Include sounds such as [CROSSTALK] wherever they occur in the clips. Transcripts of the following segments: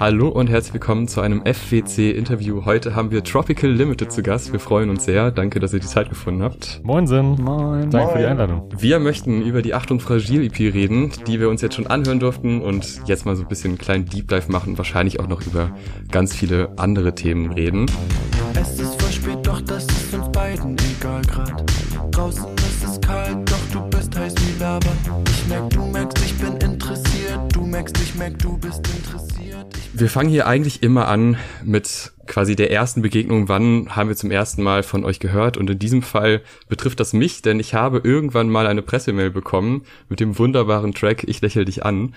Hallo und herzlich willkommen zu einem FWC-Interview. Heute haben wir Tropical Limited zu Gast. Wir freuen uns sehr. Danke, dass ihr die Zeit gefunden habt. Moinsen. Moin. Danke für die Einladung. Wir möchten über die Achtung Fragil EP reden, die wir uns jetzt schon anhören durften und jetzt mal so ein bisschen einen kleinen Deep Dive machen und wahrscheinlich auch noch über ganz viele andere Themen reden. Es ist voll spät, doch das ist uns beiden egal grad. Draußen ist es kalt, doch du bist heiß wie Lava. Ich merk, du merkst, ich bin interessiert. Du merkst, ich merk, du bist interessiert. Wir fangen hier eigentlich immer an mit quasi der ersten Begegnung. Wann haben wir zum ersten Mal von euch gehört? Und in diesem Fall betrifft das mich, denn ich habe irgendwann mal eine Pressemail bekommen mit dem wunderbaren Track Ich lächel dich an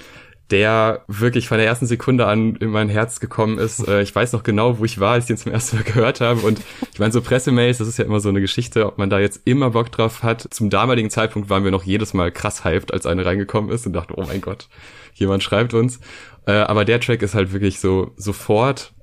der wirklich von der ersten Sekunde an in mein Herz gekommen ist. [LAUGHS] Äh, Ich weiß noch genau, wo ich war, als ich den zum ersten Mal gehört habe. Und ich meine, so Pressemails, das ist ja immer so eine Geschichte, ob man da jetzt immer Bock drauf hat. Zum damaligen Zeitpunkt waren wir noch jedes Mal krass hyped, als eine reingekommen ist und dachten, oh mein Gott, jemand schreibt uns. Äh, Aber der Track ist halt wirklich so sofort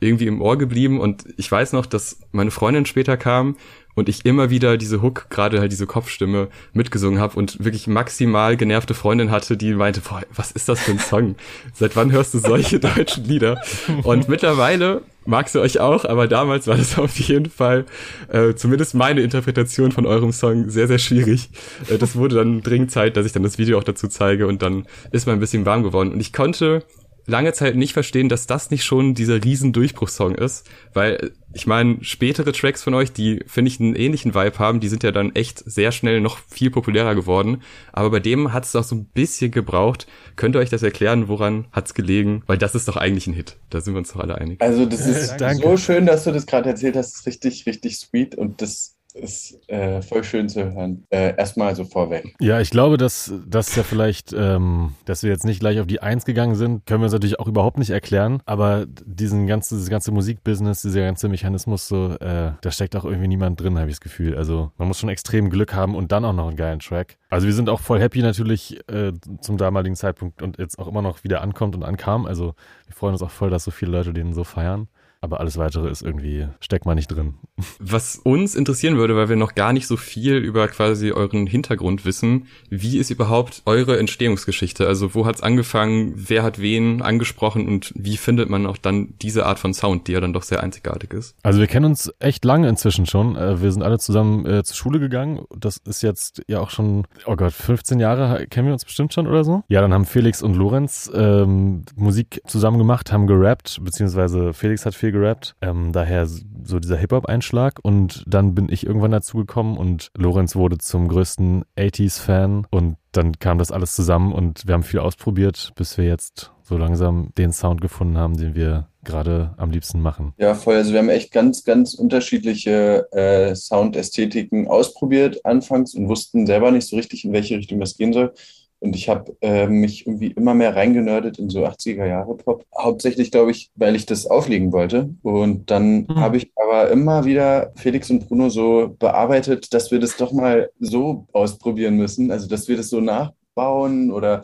irgendwie im Ohr geblieben und ich weiß noch, dass meine Freundin später kam und ich immer wieder diese Hook, gerade halt diese Kopfstimme mitgesungen habe und wirklich maximal genervte Freundin hatte, die meinte, boah, was ist das für ein Song? Seit wann hörst du solche [LAUGHS] deutschen Lieder? Und mittlerweile mag sie euch auch, aber damals war das [LAUGHS] auf jeden Fall äh, zumindest meine Interpretation von eurem Song sehr, sehr schwierig. Äh, das wurde dann dringend Zeit, dass ich dann das Video auch dazu zeige und dann ist man ein bisschen warm geworden. Und ich konnte lange Zeit nicht verstehen, dass das nicht schon dieser riesen Durchbruchssong ist, weil ich meine, spätere Tracks von euch, die finde ich einen ähnlichen Vibe haben, die sind ja dann echt sehr schnell noch viel populärer geworden, aber bei dem hat es doch so ein bisschen gebraucht. Könnt ihr euch das erklären, woran hat's gelegen? Weil das ist doch eigentlich ein Hit, da sind wir uns doch alle einig. Also das ist Danke. so schön, dass du das gerade erzählt hast. Das ist richtig, richtig sweet und das ist äh, voll schön zu hören. Äh, erstmal so vorweg. Ja, ich glaube, dass das ja vielleicht, ähm, dass wir jetzt nicht gleich auf die Eins gegangen sind, können wir uns natürlich auch überhaupt nicht erklären. Aber diesen ganzen, dieses ganze Musikbusiness, dieser ganze Mechanismus, so, äh, da steckt auch irgendwie niemand drin, habe ich das Gefühl. Also man muss schon extrem Glück haben und dann auch noch einen geilen Track. Also wir sind auch voll happy natürlich äh, zum damaligen Zeitpunkt und jetzt auch immer noch wieder ankommt und ankam. Also wir freuen uns auch voll, dass so viele Leute den so feiern. Aber alles weitere ist irgendwie, steckt mal nicht drin. Was uns interessieren würde, weil wir noch gar nicht so viel über quasi euren Hintergrund wissen, wie ist überhaupt eure Entstehungsgeschichte? Also wo hat's angefangen, wer hat wen angesprochen und wie findet man auch dann diese Art von Sound, die ja dann doch sehr einzigartig ist? Also wir kennen uns echt lange inzwischen schon. Äh, Wir sind alle zusammen äh, zur Schule gegangen. Das ist jetzt ja auch schon, oh Gott, 15 Jahre kennen wir uns bestimmt schon oder so. Ja, dann haben Felix und Lorenz ähm, Musik zusammen gemacht, haben gerappt, beziehungsweise Felix hat viel gerappt. Ähm, daher so dieser Hip-Hop-Einschlag. Und dann bin ich irgendwann dazu gekommen und Lorenz wurde zum größten 80s-Fan und dann kam das alles zusammen und wir haben viel ausprobiert, bis wir jetzt so langsam den Sound gefunden haben, den wir gerade am liebsten machen. Ja, voll. Also wir haben echt ganz, ganz unterschiedliche äh, Soundästhetiken ausprobiert anfangs und wussten selber nicht so richtig, in welche Richtung das gehen soll. Und ich habe äh, mich irgendwie immer mehr reingenördet in so 80er Jahre Pop. Hauptsächlich, glaube ich, weil ich das auflegen wollte. Und dann Hm. habe ich aber immer wieder Felix und Bruno so bearbeitet, dass wir das doch mal so ausprobieren müssen. Also, dass wir das so nachbauen oder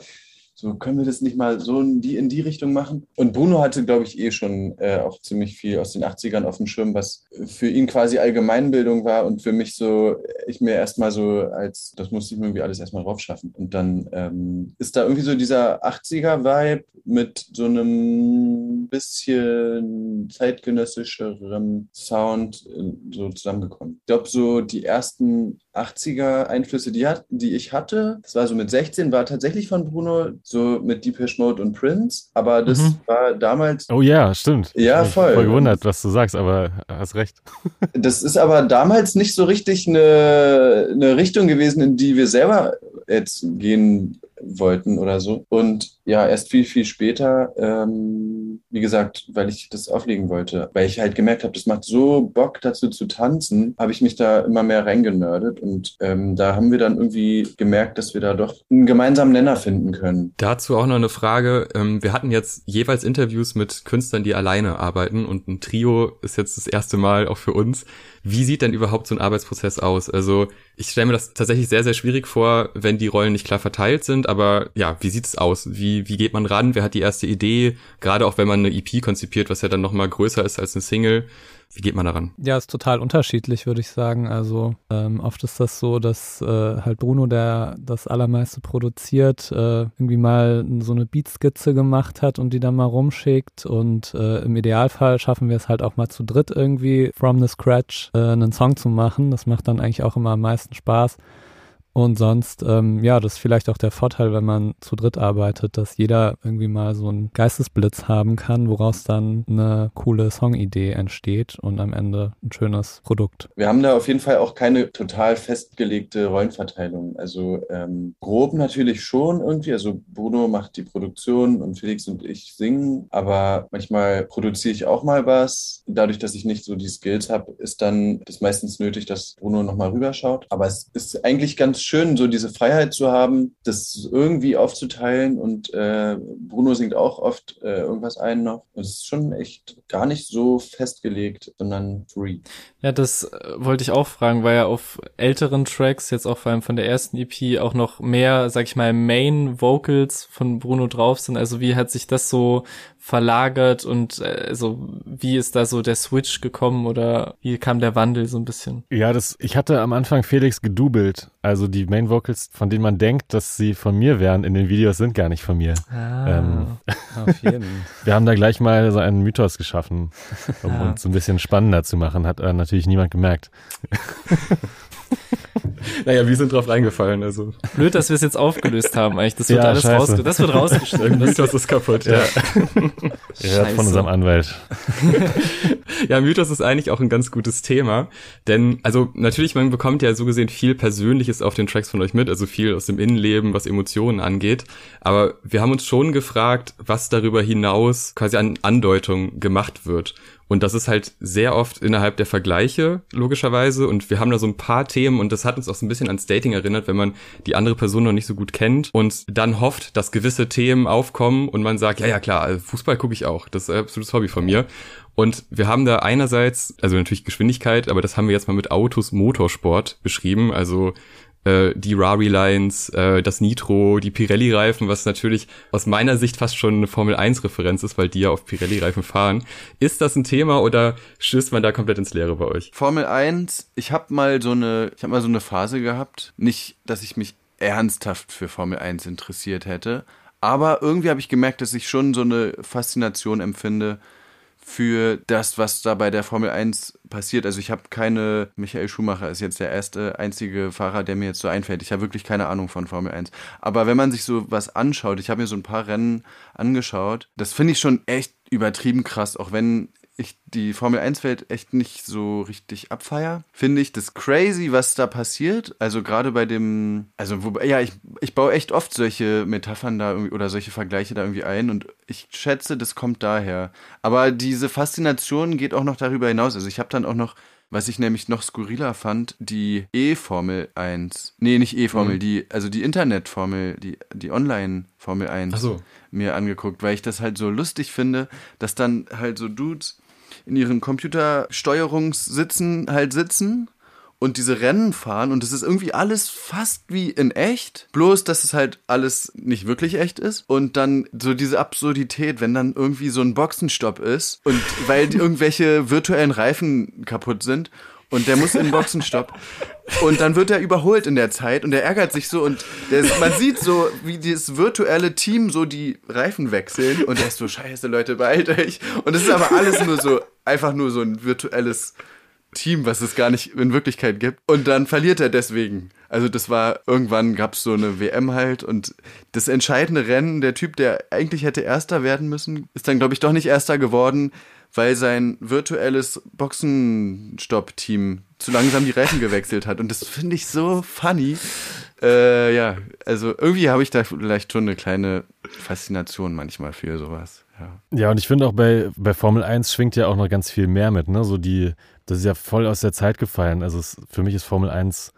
so können wir das nicht mal so in die, in die Richtung machen. Und Bruno hatte, glaube ich, eh schon äh, auch ziemlich viel aus den 80ern auf dem Schirm, was für ihn quasi Allgemeinbildung war und für mich so, ich mir erstmal so als, das musste ich mir irgendwie alles erstmal drauf schaffen. Und dann ähm, ist da irgendwie so dieser 80er-Vibe mit so einem bisschen zeitgenössischeren Sound äh, so zusammengekommen. Ich glaube, so die ersten 80er-Einflüsse, die, hat, die ich hatte, das war so mit 16, war tatsächlich von Bruno, so mit Depeche Mode und Prince. Aber das Mhm. war damals Oh ja, stimmt. Ja, Ich voll. Voll gewundert, was du sagst, aber hast recht. [LAUGHS] Das ist aber damals nicht so richtig eine, eine Richtung gewesen, in die wir selber jetzt gehen wollten oder so. Und ja, erst viel, viel später, ähm, wie gesagt, weil ich das auflegen wollte, weil ich halt gemerkt habe, das macht so Bock dazu zu tanzen, habe ich mich da immer mehr reingenördet und ähm, da haben wir dann irgendwie gemerkt, dass wir da doch einen gemeinsamen Nenner finden können. Dazu auch noch eine Frage. Ähm, Wir hatten jetzt jeweils Interviews mit Künstlern, die alleine arbeiten und ein Trio ist jetzt das erste Mal auch für uns. Wie sieht denn überhaupt so ein Arbeitsprozess aus? Also ich stelle mir das tatsächlich sehr, sehr schwierig vor, wenn die Rollen nicht klar verteilt sind, aber ja, wie sieht es aus? Wie, wie geht man ran? Wer hat die erste Idee? Gerade auch wenn man eine EP konzipiert, was ja dann nochmal größer ist als eine Single. Wie geht man daran? Ja, ist total unterschiedlich, würde ich sagen. Also ähm, oft ist das so, dass äh, halt Bruno, der das allermeiste produziert, äh, irgendwie mal so eine Beatskizze gemacht hat und die dann mal rumschickt. Und äh, im Idealfall schaffen wir es halt auch mal zu dritt irgendwie from the scratch äh, einen Song zu machen. Das macht dann eigentlich auch immer am meisten Spaß. Und sonst, ähm, ja, das ist vielleicht auch der Vorteil, wenn man zu dritt arbeitet, dass jeder irgendwie mal so einen Geistesblitz haben kann, woraus dann eine coole Songidee entsteht und am Ende ein schönes Produkt. Wir haben da auf jeden Fall auch keine total festgelegte Rollenverteilung. Also ähm, grob natürlich schon irgendwie. Also Bruno macht die Produktion und Felix und ich singen, aber manchmal produziere ich auch mal was. Dadurch, dass ich nicht so die Skills habe, ist dann das meistens nötig, dass Bruno nochmal rüberschaut. Aber es ist eigentlich ganz schön, so diese Freiheit zu haben, das irgendwie aufzuteilen. Und äh, Bruno singt auch oft äh, irgendwas ein noch. Es ist schon echt gar nicht so festgelegt, sondern free. Ja, das äh, wollte ich auch fragen, weil ja auf älteren Tracks, jetzt auch vor allem von der ersten EP, auch noch mehr, sag ich mal, Main Vocals von Bruno drauf sind. Also wie hat sich das so verlagert und äh, also wie ist da so der Switch gekommen oder wie kam der Wandel so ein bisschen? Ja, das, ich hatte am Anfang Felix gedoubelt. Also die Main Vocals, von denen man denkt, dass sie von mir wären, in den Videos sind gar nicht von mir. Ah, Ähm, auf jeden. [LAUGHS] Wir haben da gleich mal so einen Mythos geschaffen, um Ja. uns so ein bisschen spannender zu machen. Hat äh, natürlich niemand gemerkt. [LAUGHS] [LAUGHS] Naja, wir sind drauf reingefallen, also Blöd, dass wir es jetzt aufgelöst haben eigentlich. Das wird Ja, alles rausge das wird der rausgeschnitten. Das, [LAUGHS] Mythos ist kaputt, ja. Hört [LAUGHS] von unserem Anwalt. Ja, Mythos ist eigentlich auch ein ganz gutes Thema, denn also natürlich, man bekommt ja so gesehen viel Persönliches auf den Tracks von euch mit, also viel aus dem Innenleben, was Emotionen angeht, aber wir haben uns schon gefragt, was darüber hinaus quasi an Andeutung gemacht wird. Und das ist halt sehr oft innerhalb der Vergleiche, logischerweise. Und wir haben da so ein paar Themen und das hat uns auch so ein bisschen ans Dating erinnert, wenn man die andere Person noch nicht so gut kennt und dann hofft, dass gewisse Themen aufkommen und man sagt, ja, ja, klar, also Fußball gucke ich auch. Das ist ein absolutes Hobby von mir. Und wir haben da einerseits, also natürlich Geschwindigkeit, aber das haben wir jetzt mal mit Autos Motorsport beschrieben, also äh, die Rari Lines, äh, das Nitro, die Pirelli Reifen, was natürlich aus meiner Sicht fast schon eine Formel 1 Referenz ist, weil die ja auf Pirelli Reifen fahren. Ist das ein Thema oder stößt man da komplett ins Leere bei euch? Formel 1, ich habe mal so eine, ich habe mal so eine Phase gehabt, nicht, dass ich mich ernsthaft für Formel 1 interessiert hätte, aber irgendwie habe ich gemerkt, dass ich schon so eine Faszination empfinde für das, was da bei der Formel 1 passiert. Also ich habe keine, Michael Schumacher ist jetzt der erste einzige Fahrer, der mir jetzt so einfällt. Ich habe wirklich keine Ahnung von Formel 1. Aber wenn man sich so was anschaut, ich habe mir so ein paar Rennen angeschaut, das finde ich schon echt übertrieben krass, auch wenn ich die Formel 1 Welt echt nicht so richtig abfeier, finde ich das crazy, was da passiert. Also gerade bei dem, also wobei, ja, ich, ich baue echt oft solche Metaphern da irgendwie oder solche Vergleiche da irgendwie ein und ich schätze, das kommt daher. Aber diese Faszination geht auch noch darüber hinaus. Also ich habe dann auch noch was ich nämlich noch skurriler fand, die E-Formel 1. Nee, nicht E-Formel, Mhm. die, also die Internetformel, die, die Online-Formel 1 Ach so. mir angeguckt, weil ich das halt so lustig finde, dass dann halt so Dudes in ihren Computersteuerungssitzen halt sitzen und diese Rennen fahren und es ist irgendwie alles fast wie in echt, bloß dass es halt alles nicht wirklich echt ist und dann so diese Absurdität, wenn dann irgendwie so ein Boxenstopp ist und weil irgendwelche virtuellen Reifen kaputt sind und der muss in den Boxenstopp und dann wird er überholt in der Zeit und er ärgert sich so und der, man sieht so, wie dieses virtuelle Team so die Reifen wechseln und er ist so, scheiße Leute, beeilt euch. Und es ist aber alles nur so, einfach nur so ein virtuelles Team, was es gar nicht in Wirklichkeit gibt. Und dann verliert er deswegen. Also das war, irgendwann gab es so eine WM halt und das entscheidende Rennen, der Typ, der eigentlich hätte Erster werden müssen, ist dann, glaube ich, doch nicht Erster geworden, weil sein virtuelles Boxenstopp-Team zu langsam die Reifen gewechselt hat. Und das finde ich so funny. Äh, ja, also irgendwie habe ich da vielleicht schon eine kleine Faszination manchmal für sowas. Ja. Ja, und ich finde auch bei, bei Formel 1 schwingt ja auch noch ganz viel mehr mit, ne? So die, das ist ja voll aus der Zeit gefallen. Also es, für mich ist Formel 1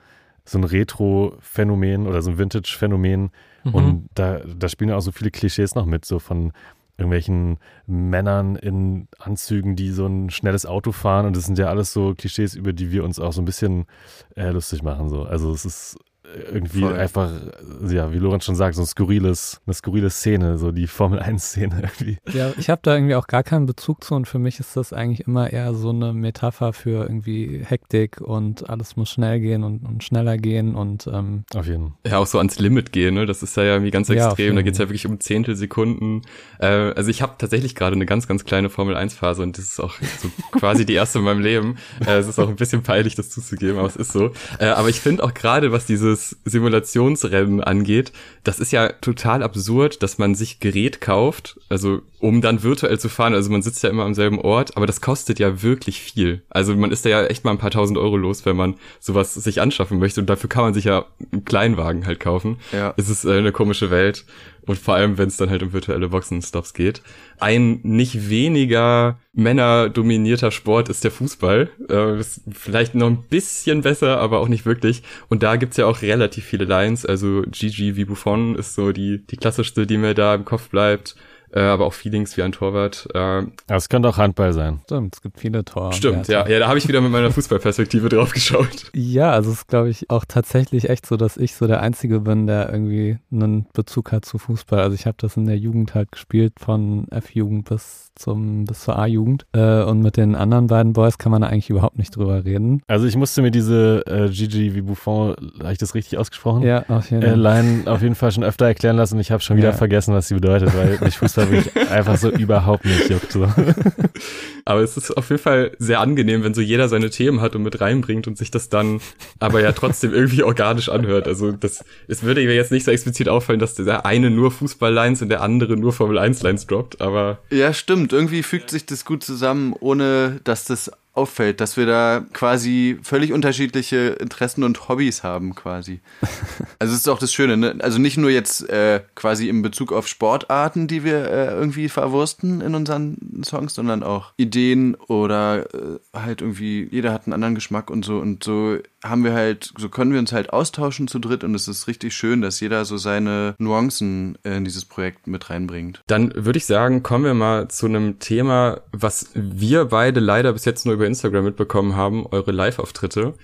so ein Retro-Phänomen oder so ein Vintage-Phänomen. Mhm. Und da, da spielen ja auch so viele Klischees noch mit, so von irgendwelchen Männern in Anzügen, die so ein schnelles Auto fahren. Und das sind ja alles so Klischees, über die wir uns auch so ein bisschen äh, lustig machen. So. Also es ist irgendwie Voll. einfach, ja, wie Lorenz schon sagt, so ein skurriles, eine skurrile Szene, so die Formel 1-Szene irgendwie. Ja, ich habe da irgendwie auch gar keinen Bezug zu und für mich ist das eigentlich immer eher so eine Metapher für irgendwie Hektik und alles muss schnell gehen und, und schneller gehen und ähm, Auf jeden Fall. ja auch so ans Limit gehen, ne? Das ist ja irgendwie ganz Ja, extrem. jeden da geht's ja wirklich um Zehntelsekunden. Äh, also ich habe tatsächlich gerade eine ganz, ganz kleine Formel 1 Phase und das ist auch so quasi die erste in meinem Leben. Äh, es ist auch ein bisschen peinlich, das zuzugeben, aber es ist so. Äh, aber ich finde auch gerade, was dieses Simulationsrennen angeht, das ist ja total absurd, dass man sich Gerät kauft, also um dann virtuell zu fahren. Also man sitzt ja immer am selben Ort, aber das kostet ja wirklich viel. Also man ist da ja echt mal ein paar tausend Euro los, wenn man sowas sich anschaffen möchte. Und dafür kann man sich ja einen Kleinwagen halt kaufen. Ja. Es ist äh, eine komische Welt. Und vor allem, wenn es dann halt um virtuelle Boxenstops geht. Ein nicht weniger männerdominierter Sport ist der Fußball. Äh, ist vielleicht noch ein bisschen besser, aber auch nicht wirklich. Und da gibt's ja auch relativ viele Lines. Also Gigi wie Buffon ist so die, die klassischste, die mir da im Kopf bleibt. Äh, aber auch Feelings wie ein Torwart. Äh, es könnte auch Handball sein. stimmt, es gibt viele Tore. stimmt, ja. Ja, da habe ich wieder mit meiner Fußballperspektive drauf geschaut. [LAUGHS] Ja, also es ist, glaube ich, auch tatsächlich echt so, dass ich so der Einzige bin, der irgendwie einen Bezug hat zu Fußball. Also ich habe das in der Jugend halt gespielt, von F-Jugend bis zum bis zur A-Jugend. Äh, und mit den anderen beiden Boys kann man da eigentlich überhaupt nicht drüber reden. Also ich musste mir diese äh, Gigi wie Buffon, habe ich das richtig ausgesprochen? Ja, auf jeden Äh, Fall. Line auf jeden Fall schon öfter erklären lassen. Ich habe schon wieder Ja. vergessen, was sie bedeutet, weil mich Fußball wirklich einfach so überhaupt nicht juckt. So. [LAUGHS] Aber es ist auf jeden Fall sehr angenehm, wenn so jeder seine Themen hat und mit reinbringt und sich das dann aber ja trotzdem irgendwie organisch anhört. Also das, es würde mir jetzt nicht so explizit auffallen, dass der eine nur Fußball-Lines und der andere nur Formel-1-Lines droppt, aber Ja, stimmt. Irgendwie fügt sich das gut zusammen, ohne dass das auffällt, dass wir da quasi völlig unterschiedliche Interessen und Hobbys haben, quasi. [LAUGHS] Also es ist auch das Schöne, ne? Also nicht nur jetzt äh, quasi in Bezug auf Sportarten, die wir äh, irgendwie verwursten in unseren Songs, sondern auch Ideen oder äh, halt irgendwie, jeder hat einen anderen Geschmack und so. Und so haben wir halt, so können wir uns halt austauschen zu dritt und es ist richtig schön, dass jeder so seine Nuancen äh, in dieses Projekt mit reinbringt. Dann würde ich sagen, kommen wir mal zu einem Thema, was wir beide leider bis jetzt nur über Instagram mitbekommen haben, eure Live-Auftritte.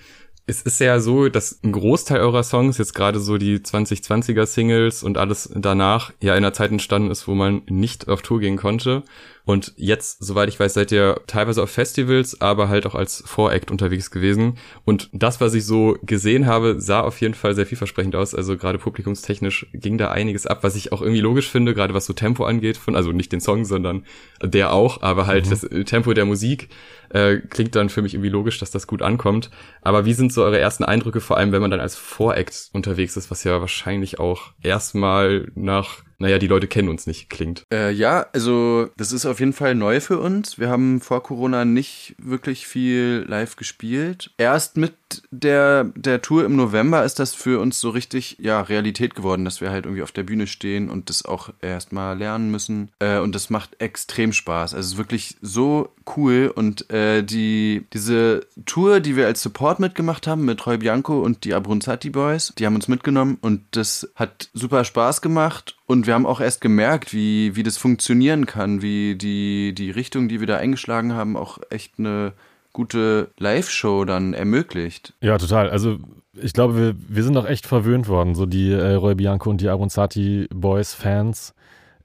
Es ist ja so, dass ein Großteil eurer Songs, jetzt gerade so die 2020er Singles und alles danach, ja in einer Zeit entstanden ist, wo man nicht auf Tour gehen konnte. Und jetzt, soweit ich weiß, seid ihr teilweise auf Festivals, aber halt auch als Voract unterwegs gewesen. Und das, was ich so gesehen habe, sah auf jeden Fall sehr vielversprechend aus. Also gerade publikumstechnisch ging da einiges ab, was ich auch irgendwie logisch finde, gerade was so Tempo angeht, von, also nicht den Song, sondern der auch, aber halt das Tempo der Musik äh, klingt dann für mich irgendwie logisch, dass das gut ankommt. Aber wie sind so eure ersten Eindrücke, vor allem wenn man dann als Voract unterwegs ist, was ja wahrscheinlich auch erstmal nach, naja, die Leute kennen uns nicht klingt. Äh, ja, also das ist auf jeden Fall neu für uns. Wir haben vor Corona nicht wirklich viel live gespielt. Erst mit der, der Tour im November ist das für uns so richtig ja, Realität geworden, dass wir halt irgendwie auf der Bühne stehen und das auch erstmal lernen müssen. Äh, und das macht extrem Spaß. Also es ist wirklich so cool. Und äh, die, diese Tour, die wir als Support mitgemacht haben mit Roy Bianco und die Abronzati Boys, die haben uns mitgenommen und das hat super Spaß gemacht. Und wir haben auch erst gemerkt, wie, wie das funktionieren kann, wie die, die Richtung, die wir da eingeschlagen haben, auch echt eine gute Live-Show dann ermöglicht. Ja, total. Also ich glaube, wir, wir sind auch echt verwöhnt worden. So die äh, Roy Bianco und die Abronzati Boys Fans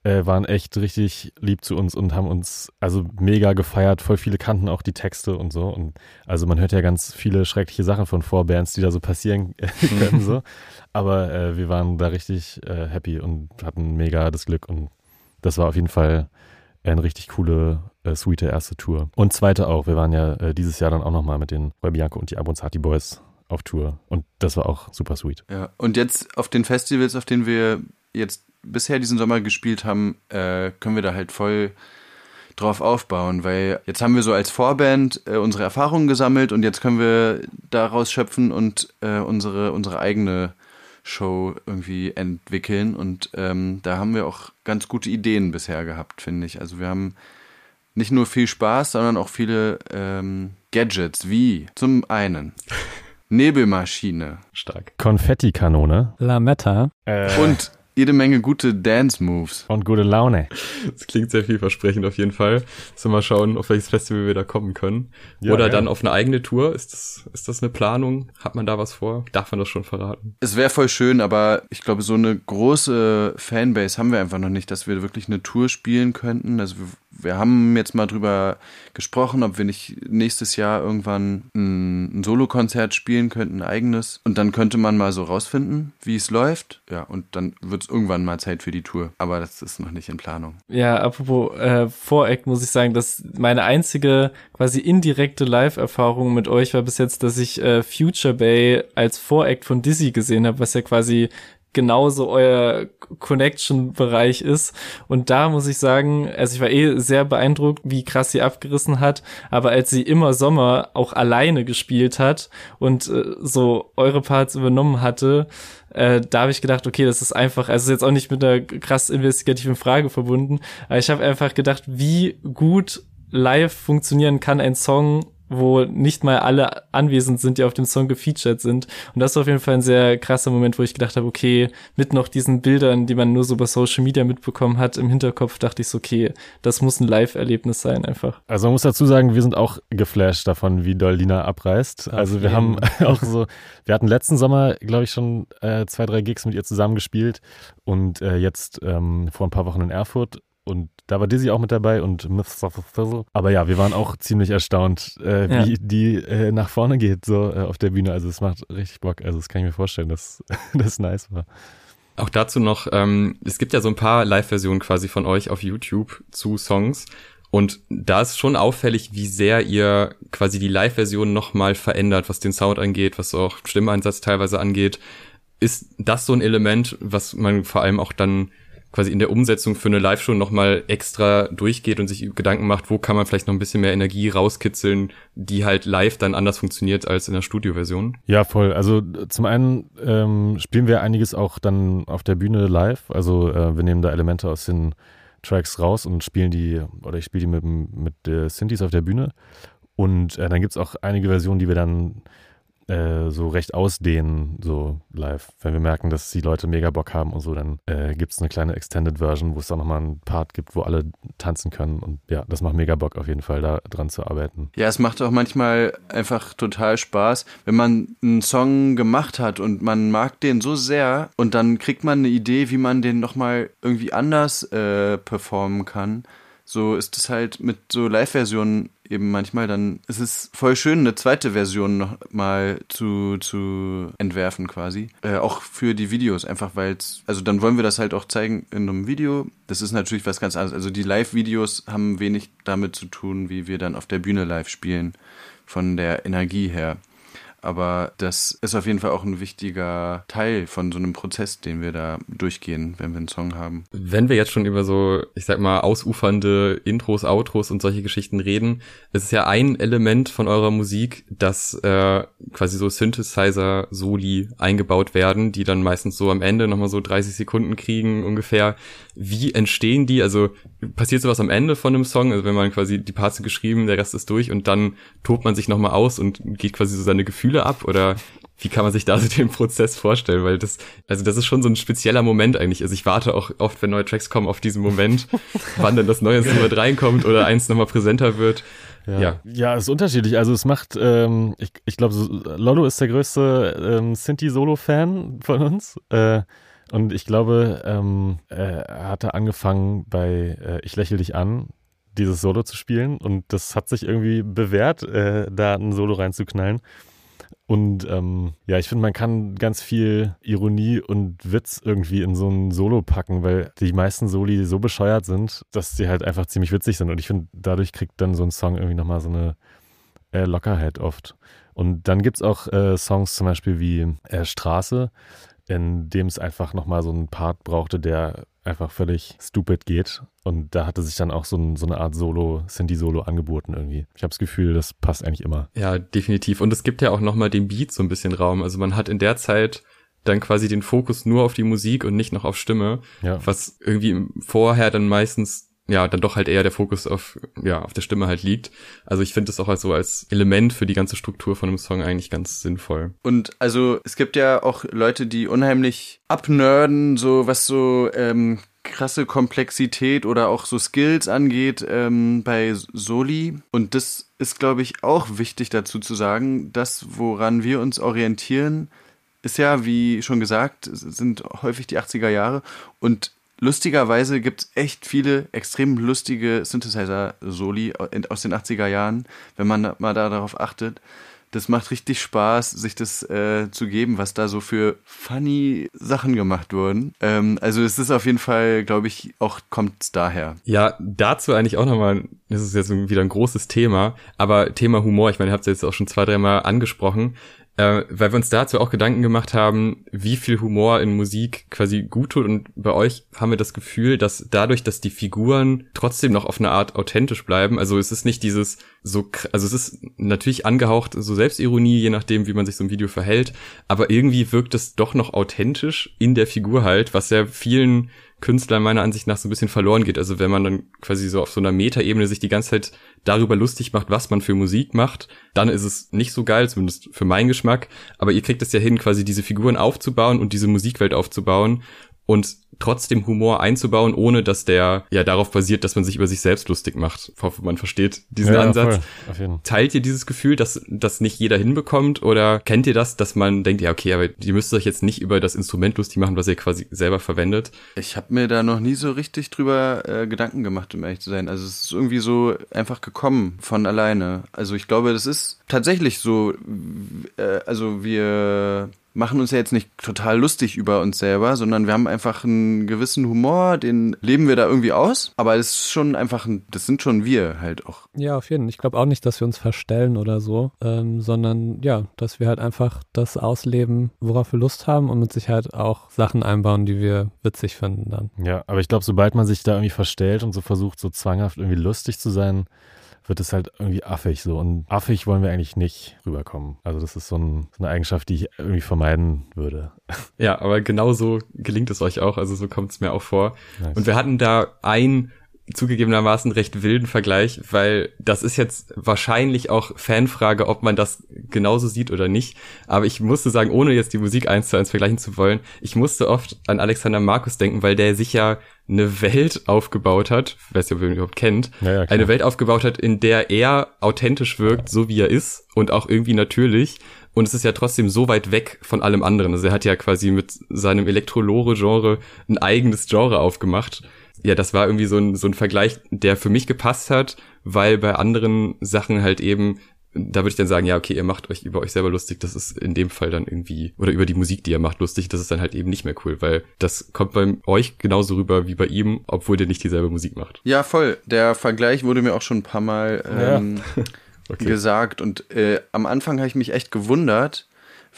äh, waren echt richtig lieb zu uns und haben uns also mega gefeiert. Voll viele kannten auch die Texte und so. Und also man hört ja ganz viele schreckliche Sachen von Vorbands, die da so passieren [LAUGHS] können. so. Aber äh, wir waren da richtig äh, happy und hatten mega das Glück. Und das war auf jeden Fall eine richtig coole, äh, sweete erste Tour. Und zweite auch. Wir waren ja äh, dieses Jahr dann auch nochmal mit den Roy Bianco und die Abronzati Boys auf Tour. Und das war auch super sweet. Ja. Und jetzt auf den Festivals, auf denen wir jetzt bisher diesen Sommer gespielt haben, äh, können wir da halt voll drauf aufbauen, weil jetzt haben wir so als Vorband äh, unsere Erfahrungen gesammelt und jetzt können wir daraus schöpfen und äh, unsere, unsere eigene Show irgendwie entwickeln und ähm, da haben wir auch ganz gute Ideen bisher gehabt, finde ich. Also wir haben nicht nur viel Spaß, sondern auch viele ähm, Gadgets, wie zum einen [LAUGHS] Nebelmaschine Stark. Konfettikanone. Lametta. Äh, und jede Menge gute Dance-Moves. Und gute Laune. Das klingt sehr vielversprechend auf jeden Fall. Müssen wir mal schauen, auf welches Festival wir da kommen können. Ja, Oder ja. dann auf eine eigene Tour. Ist das, ist das eine Planung? Hat man da was vor? Darf man das schon verraten? Es wäre voll schön, aber ich glaube, so eine große Fanbase haben wir einfach noch nicht, dass wir wirklich eine Tour spielen könnten. Also wir, wir haben jetzt mal drüber gesprochen, ob wir nicht nächstes Jahr irgendwann ein, ein Solokonzert spielen könnten, ein eigenes. Und dann könnte man mal so rausfinden, wie es läuft. Ja, und dann wird es irgendwann mal Zeit für die Tour. Aber das ist noch nicht in Planung. Ja, apropos äh, Voreact muss ich sagen, dass meine einzige quasi indirekte Live-Erfahrung mit euch war bis jetzt, dass ich äh, Future Bay als Voreact von Dizzy gesehen habe, was ja quasi genauso euer Connection-Bereich ist. Und da muss ich sagen, also ich war eh sehr beeindruckt, wie krass sie abgerissen hat. Aber als sie immer Sommer auch alleine gespielt hat und äh, so eure Parts übernommen hatte, äh, da habe ich gedacht, okay, das ist einfach, also ist jetzt auch nicht mit einer krass investigativen Frage verbunden, aber ich habe einfach gedacht, wie gut live funktionieren kann ein Song, wo nicht mal alle anwesend sind, die auf dem Song gefeatured sind. Und das war auf jeden Fall ein sehr krasser Moment, wo ich gedacht habe, okay, mit noch diesen Bildern, die man nur so bei Social Media mitbekommen hat, im Hinterkopf dachte ich so, okay, das muss ein Live-Erlebnis sein einfach. Also man muss dazu sagen, wir sind auch geflasht davon, wie doll Lina abreißt. Also wir haben [LAUGHS] auch so, wir hatten letzten Sommer, glaube ich, schon äh, zwei, drei Gigs mit ihr zusammen gespielt und äh, jetzt ähm, vor ein paar Wochen in Erfurt und da war Dizzy auch mit dabei und Myths of the Fizzle. Aber ja, wir waren auch ziemlich erstaunt, äh, wie Ja. die äh, nach vorne geht so äh, auf der Bühne. Also es macht richtig Bock. Also das kann ich mir vorstellen, dass [LAUGHS] das nice war. Auch dazu noch, ähm, es gibt ja so ein paar Live-Versionen quasi von euch auf YouTube zu Songs. Und da ist schon auffällig, wie sehr ihr quasi die Live-Version nochmal verändert, was den Sound angeht, was auch Stimmeinsatz teilweise angeht. Ist das so ein Element, was man vor allem auch dann quasi in der Umsetzung für eine Live-Show nochmal extra durchgeht und sich Gedanken macht, wo kann man vielleicht noch ein bisschen mehr Energie rauskitzeln, die halt live dann anders funktioniert als in der Studioversion? Ja, voll. Also zum einen ähm, spielen wir einiges auch dann auf der Bühne live. Also äh, wir nehmen da Elemente aus den Tracks raus und spielen die, oder ich spiele die mit, mit äh, Synthes auf der Bühne. Und äh, dann gibt's auch einige Versionen, die wir dann äh, so recht ausdehnen, so live. Wenn wir merken, dass die Leute mega Bock haben und so, dann äh, gibt's eine kleine Extended Version, wo es dann nochmal einen Part gibt, wo alle tanzen können. Und ja, das macht mega Bock auf jeden Fall, da dran zu arbeiten. Ja, es macht auch manchmal einfach total Spaß, wenn man einen Song gemacht hat und man mag den so sehr und dann kriegt man eine Idee, wie man den nochmal irgendwie anders äh, performen kann. So ist es halt mit so Live-Versionen eben manchmal dann, es ist voll schön, eine zweite Version noch mal zu, zu entwerfen quasi. Äh, auch für die Videos, einfach weil es, also dann wollen wir das halt auch zeigen in einem Video. Das ist natürlich was ganz anderes. Also die Live-Videos haben wenig damit zu tun, wie wir dann auf der Bühne live spielen, von der Energie her. Aber das ist auf jeden Fall auch ein wichtiger Teil von so einem Prozess, den wir da durchgehen, wenn wir einen Song haben. Wenn wir jetzt schon über so, ich sag mal, ausufernde Intros, Outros und solche Geschichten reden, es ist ja ein Element von eurer Musik, dass äh, quasi so Synthesizer-Soli eingebaut werden, die dann meistens so am Ende nochmal so 30 Sekunden kriegen ungefähr. Wie entstehen die? Also passiert sowas am Ende von einem Song? Also wenn man quasi die Parts geschrieben, der Rest ist durch und dann tobt man sich nochmal aus und geht quasi so seine Gefühle ab? Oder wie kann man sich da so den Prozess vorstellen? Weil das, also das ist schon so ein spezieller Moment eigentlich. Also ich warte auch oft, wenn neue Tracks kommen, auf diesen Moment, [LAUGHS] wann dann das neue Instrument reinkommt oder eins nochmal präsenter wird. Ja. Ja, es ist unterschiedlich. Also es macht, ähm, ich, ich glaube, Lolo ist der größte ähm, Sinti-Solo-Fan von uns. Äh, und ich glaube, ähm, äh, er hatte angefangen bei äh, Ich lächel dich an, dieses Solo zu spielen. Und das hat sich irgendwie bewährt, äh, da ein Solo reinzuknallen. Und ähm, ja, ich finde, man kann ganz viel Ironie und Witz irgendwie in so ein Solo packen, weil die meisten Soli so bescheuert sind, dass sie halt einfach ziemlich witzig sind. Und ich finde, dadurch kriegt dann so ein Song irgendwie nochmal so eine äh, Lockerheit oft. Und dann gibt's auch äh, Songs zum Beispiel wie äh, Straße, in dem es einfach nochmal so einen Part brauchte, der einfach völlig stupid geht. Und da hatte sich dann auch so, ein, so eine Art Solo, Cindy-Solo angeboten irgendwie. Ich habe das Gefühl, das passt eigentlich immer. Ja, definitiv. Und es gibt ja auch nochmal dem Beat so ein bisschen Raum. Also man hat in der Zeit dann quasi den Fokus nur auf die Musik und nicht noch auf Stimme, Ja. was irgendwie vorher dann meistens ja dann doch halt eher der Fokus auf ja auf der Stimme halt liegt. Also ich finde das auch als so als Element für die ganze Struktur von einem Song eigentlich ganz sinnvoll. Und also es gibt ja auch Leute, die unheimlich abnörden, so was so ähm, krasse Komplexität oder auch so Skills angeht ähm, bei Soli. Und das ist, glaube ich, auch wichtig dazu zu sagen, das, woran wir uns orientieren, ist ja, wie schon gesagt, sind häufig die 80er Jahre. Und lustigerweise gibt es echt viele extrem lustige Synthesizer-Soli aus den 80er Jahren, wenn man mal da darauf achtet das macht richtig Spaß, sich das äh, zu geben, was da so für funny Sachen gemacht wurden. Ähm, also es ist auf jeden Fall, glaube ich, auch kommt daher. Ja, dazu eigentlich auch nochmal, das ist jetzt wieder ein großes Thema, aber Thema Humor, ich meine, ihr habt es jetzt auch schon zwei, dreimal angesprochen äh, weil wir uns dazu auch Gedanken gemacht haben, wie viel Humor in Musik quasi gut tut. Und bei euch haben wir das Gefühl, dass dadurch, dass die Figuren trotzdem noch auf eine Art authentisch bleiben, also es ist nicht dieses so, also es ist natürlich angehaucht so Selbstironie, je nachdem, wie man sich so im Video verhält, aber irgendwie wirkt es doch noch authentisch in der Figur halt, was ja vielen Künstler meiner Ansicht nach so ein bisschen verloren geht. Also wenn man dann quasi so auf so einer Metaebene sich die ganze Zeit darüber lustig macht, was man für Musik macht, dann ist es nicht so geil, zumindest für meinen Geschmack. Aber ihr kriegt es ja hin, quasi diese Figuren aufzubauen und diese Musikwelt aufzubauen und trotzdem Humor einzubauen, ohne dass der ja darauf basiert, dass man sich über sich selbst lustig macht. Ich hoffe, man versteht diesen ja, Ansatz. Voll, Teilt ihr dieses Gefühl, dass das nicht jeder hinbekommt oder kennt ihr das, dass man denkt, ja okay, aber ihr müsst euch jetzt nicht über das Instrument lustig machen, was ihr quasi selber verwendet? Ich habe mir da noch nie so richtig drüber äh, Gedanken gemacht, um ehrlich zu sein. Also es ist irgendwie so einfach gekommen von alleine. Also ich glaube, das ist tatsächlich so. Äh, also wir machen uns ja jetzt nicht total lustig über uns selber, sondern wir haben einfach einen gewissen Humor, den leben wir da irgendwie aus. Aber es ist schon einfach, ein, das sind schon wir halt auch. Ja, auf jeden Fall. Ich glaube auch nicht, dass wir uns verstellen oder so, ähm, sondern ja, dass wir halt einfach das ausleben, worauf wir Lust haben und mit Sicherheit auch Sachen einbauen, die wir witzig finden dann. Ja, aber ich glaube, sobald man sich da irgendwie verstellt und so versucht, so zwanghaft irgendwie lustig zu sein, wird es halt irgendwie affig so. Und affig wollen wir eigentlich nicht rüberkommen. Also das ist so, ein, so eine Eigenschaft, die ich irgendwie vermeiden würde. Ja, aber genauso gelingt es euch auch. Also so kommt es mir auch vor. Nice. Und wir hatten da ein zugegebenermaßen recht wilden Vergleich, weil das ist jetzt wahrscheinlich auch Fanfrage, ob man das genauso sieht oder nicht. Aber ich musste sagen, ohne jetzt die Musik eins zu eins vergleichen zu wollen, ich musste oft an Alexander Markus denken, weil der sich ja eine Welt aufgebaut hat, weiß nicht, ob ihr ihn überhaupt kennt, ja, ja, eine Welt aufgebaut hat, in der er authentisch wirkt, so wie er ist und auch irgendwie natürlich. Und es ist ja trotzdem so weit weg von allem anderen. Also er hat ja quasi mit seinem Elektrolore-Genre ein eigenes Genre aufgemacht ja, das war irgendwie so ein, so ein Vergleich, der für mich gepasst hat, weil bei anderen Sachen halt eben, da würde ich dann sagen, ja, okay, ihr macht euch über euch selber lustig, das ist in dem Fall dann irgendwie, oder über die Musik, die ihr macht, lustig, das ist dann halt eben nicht mehr cool, weil das kommt bei euch genauso rüber wie bei ihm, obwohl der nicht dieselbe Musik macht. Ja, voll. Der Vergleich wurde mir auch schon ein paar Mal ähm, ja. [LAUGHS] okay. gesagt und äh, am Anfang habe ich mich echt gewundert,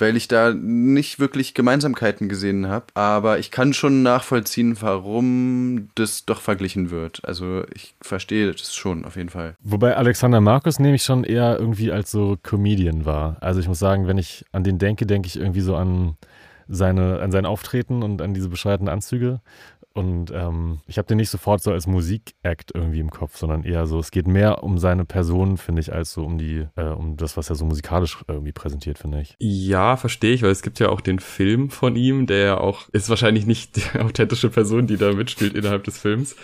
weil ich da nicht wirklich Gemeinsamkeiten gesehen habe. Aber ich kann schon nachvollziehen, warum das doch verglichen wird. Also ich verstehe das schon auf jeden Fall. Wobei Alexander Markus nehme ich schon eher irgendwie als so Comedian war. Also ich muss sagen, wenn ich an den denke, denke ich irgendwie so an seine, an sein Auftreten und an diese bescheuerten Anzüge. Und ähm, ich habe den nicht sofort so als Musikact irgendwie im Kopf, sondern eher so, es geht mehr um seine Person, finde ich, als so um die, äh, um das, was er so musikalisch irgendwie präsentiert, finde ich. Ja, verstehe ich, weil es gibt ja auch den Film von ihm, der ja auch, ist wahrscheinlich nicht die [LAUGHS] authentische Person, die da mitspielt innerhalb des Films.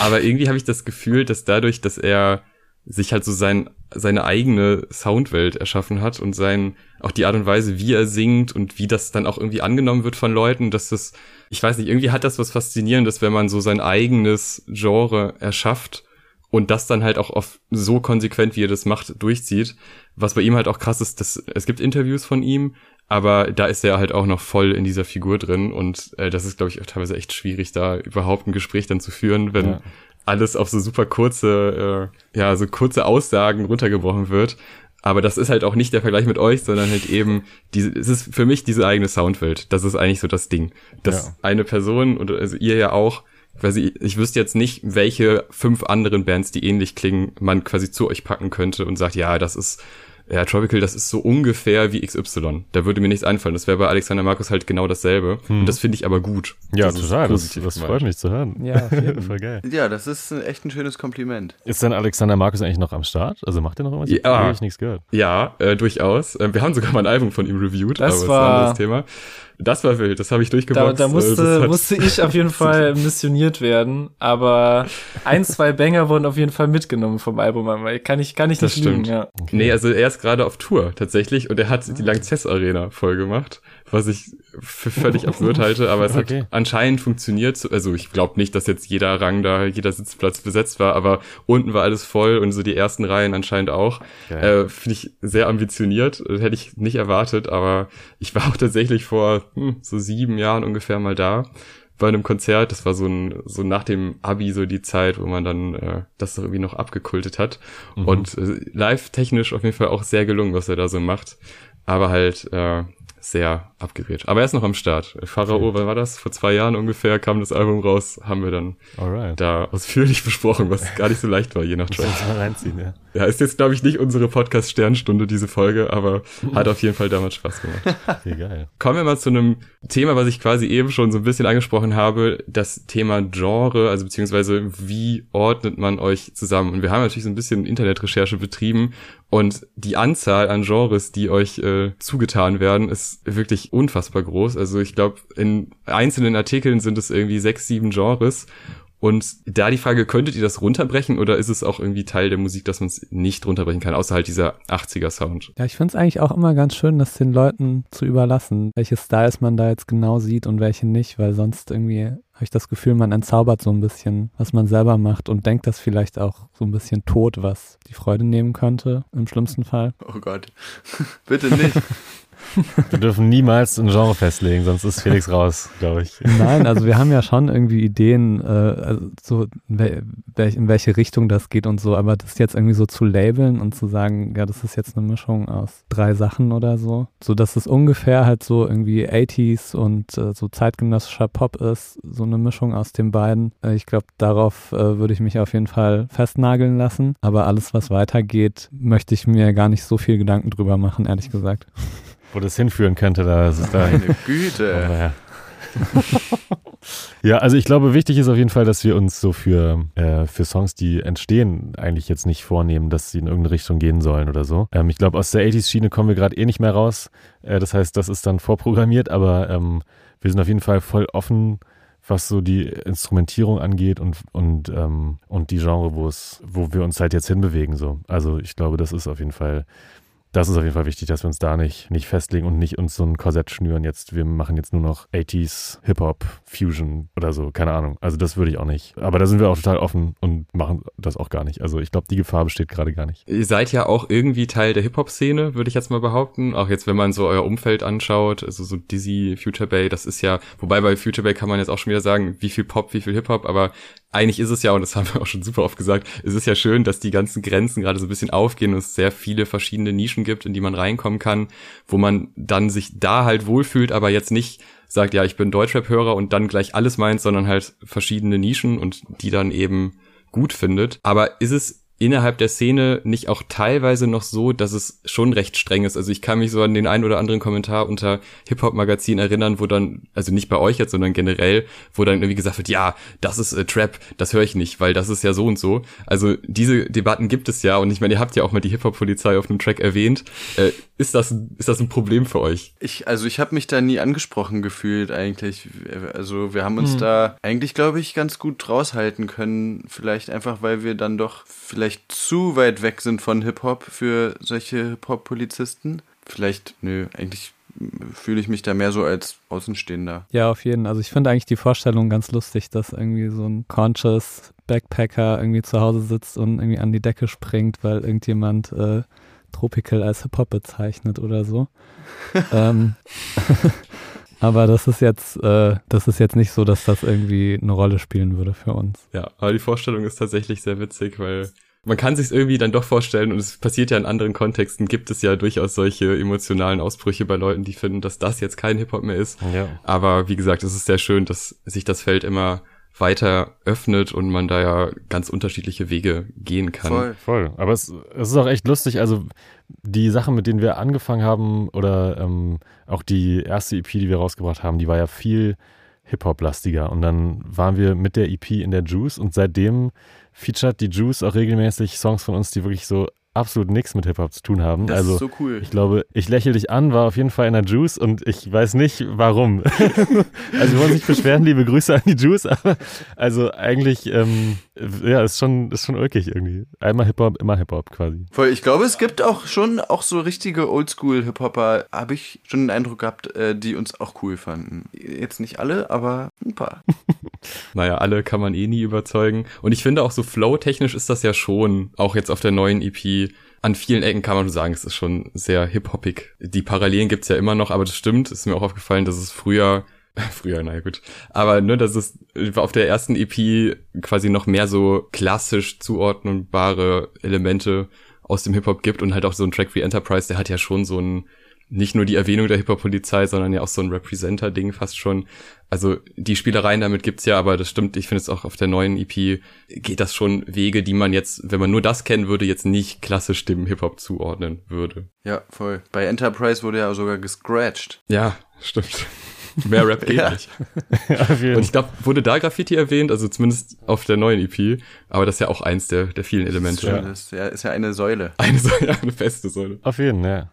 Aber irgendwie habe ich das Gefühl, dass dadurch, dass er sich halt so sein, seine eigene Soundwelt erschaffen hat und sein, auch die Art und Weise, wie er singt und wie das dann auch irgendwie angenommen wird von Leuten, dass das, ich weiß nicht, irgendwie hat das was Faszinierendes, wenn man so sein eigenes Genre erschafft und das dann halt auch auf so konsequent, wie er das macht, durchzieht. Was bei ihm halt auch krass ist, dass es gibt Interviews von ihm, aber da ist er halt auch noch voll in dieser Figur drin und äh, das ist, glaube ich, teilweise echt schwierig, da überhaupt ein Gespräch dann zu führen, wenn ja alles auf so super kurze, äh, ja, so kurze Aussagen runtergebrochen wird. Aber das ist halt auch nicht der Vergleich mit euch, sondern halt eben, diese, es ist für mich diese eigene Soundwelt. Das ist eigentlich so das Ding. Dass ja. eine Person, und also ihr ja auch, quasi, ich wüsste jetzt nicht, welche fünf anderen Bands, die ähnlich klingen, man quasi zu euch packen könnte und sagt, ja, das ist ja, Tropical, das ist so ungefähr wie XY. Da würde mir nichts einfallen. Das wäre bei Alexander Markus halt genau dasselbe. Hm. Und das finde ich aber gut. Ja, Das ist total. Das, positiv das freut mich zu hören. Ja, [LAUGHS] auf jeden Voll geil. Ja, das ist echt ein schönes Kompliment. Ist denn Alexander Markus eigentlich noch am Start? Also macht er noch irgendwas? Ja. Habe ich nichts gehört. Ja, äh, durchaus. Äh, wir haben sogar mal ein Album von ihm reviewed, Das aber ist war- ein anderes Thema. Das war wild, das habe ich Da, durchgeboxt. da Äh, musste, hat- musste ich auf jeden [LAUGHS] Fall missioniert werden, aber ein, zwei Banger wurden auf jeden Fall mitgenommen vom Album. Kann ich, kann ich Das nicht lügen, stimmt. ja. Nee, also er ist gerade auf Tour tatsächlich und er hat die Lanxess Arena voll gemacht, was ich für völlig [LAUGHS] absurd halte, aber es Okay. hat anscheinend funktioniert. Also ich glaube nicht, dass jetzt jeder Rang da, jeder Sitzplatz besetzt war, aber unten war alles voll und so die ersten Reihen anscheinend auch. Geil. Äh, Finde ich sehr ambitioniert, das hätte ich nicht erwartet, aber ich war auch tatsächlich vor hm, so sieben Jahren ungefähr mal da bei einem Konzert. Das war so ein so nach dem Abi so die Zeit, wo man dann äh, das irgendwie noch abgekultet hat. Mhm. Und äh, live technisch auf jeden Fall auch sehr gelungen, was er da so macht. Aber halt äh, sehr abgedreht. Aber er ist noch am Start. Pharao, wann war das? Vor zwei Jahren ungefähr kam das Album raus, haben wir dann Alright. da ausführlich [LAUGHS] besprochen, was gar nicht so leicht war, je nach Track. mal reinziehen, ja. Ja, ist jetzt, glaube ich, nicht unsere Podcast-Sternstunde, diese Folge, aber hat auf jeden Fall damals Spaß gemacht. [LAUGHS] Okay, geil. Kommen wir mal zu einem Thema, was ich quasi eben schon so ein bisschen angesprochen habe, das Thema Genre, also beziehungsweise wie ordnet man euch zusammen? Und wir haben natürlich so ein bisschen Internetrecherche betrieben und die Anzahl an Genres, die euch äh, zugetan werden, ist wirklich unfassbar groß. Also ich glaube, in einzelnen Artikeln sind es irgendwie sechs, sieben Genres. Und da die Frage, könntet ihr das runterbrechen oder ist es auch irgendwie Teil der Musik, dass man es nicht runterbrechen kann, außer halt dieser 80er-Sound? Ja, ich finde es eigentlich auch immer ganz schön, das den Leuten zu überlassen, welche Styles man da jetzt genau sieht und welche nicht, weil sonst irgendwie habe ich das Gefühl, man entzaubert so ein bisschen, was man selber macht und denkt das vielleicht auch so ein bisschen tot, was die Freude nehmen könnte, im schlimmsten Fall. Oh Gott. [LAUGHS] Bitte nicht. [LAUGHS] Wir dürfen niemals ein Genre festlegen, sonst ist Felix raus, glaube ich. Nein, also wir haben ja schon irgendwie Ideen, äh, also so in, wel welch, in welche Richtung das geht und so, aber das jetzt irgendwie so zu labeln und zu sagen, ja, das ist jetzt eine Mischung aus drei Sachen oder so, so dass es ungefähr halt so irgendwie 80s und äh, so zeitgenössischer Pop ist, so eine Mischung aus den beiden. Äh, ich glaube, darauf äh, würde ich mich auf jeden Fall festnageln lassen, aber alles, was weitergeht, möchte ich mir gar nicht so viel Gedanken drüber machen, ehrlich gesagt. Wo das hinführen könnte, da ist da. Meine Güte. ja. [LAUGHS] ja, also ich glaube, wichtig ist auf jeden Fall, dass wir uns so für, äh, für Songs, die entstehen, eigentlich jetzt nicht vornehmen, dass sie in irgendeine Richtung gehen sollen oder so. Ähm, ich glaube, aus der 80s-Schiene kommen wir gerade eh nicht mehr raus. Äh, das heißt, das ist dann vorprogrammiert, aber ähm, wir sind auf jeden Fall voll offen, was so die Instrumentierung angeht und, und, ähm, und die Genre, wo es, wo wir uns halt jetzt hinbewegen. So. Also ich glaube, das ist auf jeden Fall das ist auf jeden Fall wichtig, dass wir uns da nicht, nicht festlegen und nicht uns so ein Korsett schnüren. Jetzt, wir machen jetzt nur noch 80s, Hip-Hop, Fusion oder so, keine Ahnung. Also das würde ich auch nicht. Aber da sind wir auch total offen und machen das auch gar nicht. Also ich glaube, die Gefahr besteht gerade gar nicht. Ihr seid ja auch irgendwie Teil der Hip-Hop-Szene, würde ich jetzt mal behaupten. Auch jetzt, wenn man so euer Umfeld anschaut, also so Dizzy, Future Bay, das ist ja, wobei bei Future Bay kann man jetzt auch schon wieder sagen, wie viel Pop, wie viel Hip-Hop, aber eigentlich ist es ja, und das haben wir auch schon super oft gesagt, es ist ja schön, dass die ganzen Grenzen gerade so ein bisschen aufgehen und es sehr viele verschiedene Nischen gibt, in die man reinkommen kann, wo man dann sich da halt wohlfühlt, aber jetzt nicht sagt, ja, ich bin Deutschrap-Hörer und dann gleich alles meint, sondern halt verschiedene Nischen und die dann eben gut findet. Aber ist es innerhalb der Szene nicht auch teilweise noch so, dass es schon recht streng ist. Also ich kann mich so an den einen oder anderen Kommentar unter Hip-Hop-Magazin erinnern, wo dann, also nicht bei euch jetzt, sondern generell, wo dann irgendwie gesagt wird, ja, das ist äh, Trap, das höre ich nicht, weil das ist ja so und so. Also diese Debatten gibt es ja und ich meine, ihr habt ja auch mal die Hip-Hop-Polizei auf einem Track erwähnt. Äh, ist, das, ist das ein Problem für euch? Ich, also ich habe mich da nie angesprochen gefühlt eigentlich. Also wir haben uns Hm. da eigentlich, glaube ich, ganz gut raushalten können. Vielleicht einfach, weil wir dann doch vielleicht zu weit weg sind von Hip-Hop für solche Hip-Hop-Polizisten. Vielleicht, nö, eigentlich fühle ich mich da mehr so als Außenstehender. Ja, auf jeden. Also ich finde eigentlich die Vorstellung ganz lustig, dass irgendwie so ein conscious Backpacker irgendwie zu Hause sitzt und irgendwie an die Decke springt, weil irgendjemand äh, Tropical als Hip-Hop bezeichnet oder so. [LAUGHS] ähm, [LAUGHS] aber das ist jetzt, äh, das ist jetzt nicht so, dass das irgendwie eine Rolle spielen würde für uns. Ja, aber die Vorstellung ist tatsächlich sehr witzig, weil man kann sich irgendwie dann doch vorstellen, und es passiert ja in anderen Kontexten, gibt es ja durchaus solche emotionalen Ausbrüche bei Leuten, die finden, dass das jetzt kein Hip-Hop mehr ist. Ja. Aber wie gesagt, es ist sehr schön, dass sich das Feld immer weiter öffnet und man da ja ganz unterschiedliche Wege gehen kann. Voll. Voll. Aber es, es ist auch echt lustig. Also die Sachen, mit denen wir angefangen haben oder ähm, auch die erste EP, die wir rausgebracht haben, die war ja viel Hip-Hop-lastiger. Und dann waren wir mit der EP in der Juice und seitdem featured die Juice auch regelmäßig Songs von uns, die wirklich so absolut nichts mit Hip-Hop zu tun haben. Das also ist so cool. ich glaube, ich lächle dich an, war auf jeden Fall in der Juice und ich weiß nicht warum. [LAUGHS] also wir wollen uns nicht beschweren, liebe Grüße an die Juice, aber also eigentlich, ähm, ja, ist schon, ist schon ulkig irgendwie. Einmal Hip-Hop, immer Hip-Hop quasi. Voll, ich glaube, es gibt auch schon auch so richtige Oldschool-Hip-Hopper, habe ich schon den Eindruck gehabt, äh, die uns auch cool fanden. Jetzt nicht alle, aber ein paar. [LAUGHS] Naja, alle kann man eh nie überzeugen. Und ich finde auch so flow-technisch ist das ja schon, auch jetzt auf der neuen EP, an vielen Ecken kann man schon sagen, es ist schon sehr hip-hoppig. Die Parallelen gibt's ja immer noch, aber das stimmt, ist mir auch aufgefallen, dass es früher, [LAUGHS] früher, naja gut, aber ne, dass es auf der ersten EP quasi noch mehr so klassisch zuordnbare Elemente aus dem Hip-Hop gibt und halt auch so ein Track wie Enterprise, der hat ja schon so ein, nicht nur die Erwähnung der Hip-Hop-Polizei, sondern ja auch so ein Representer-Ding fast schon. Also die Spielereien damit gibt's ja, aber das stimmt, ich finde es auch auf der neuen EP geht das schon Wege, die man jetzt, wenn man nur das kennen würde, jetzt nicht klassisch dem Hip-Hop zuordnen würde. Ja, voll. Bei Enterprise wurde ja sogar gescratcht. Ja, stimmt. Mehr Rap geht Ja. nicht. [LAUGHS] auf jeden Und ich glaube, wurde da Graffiti erwähnt, also zumindest auf der neuen EP, aber das ist ja auch eins der, der vielen Elemente. Ja. Das ist ja, ist ja eine Säule. Eine, Säule, [LAUGHS] ja, eine feste Säule. Auf jeden, ja.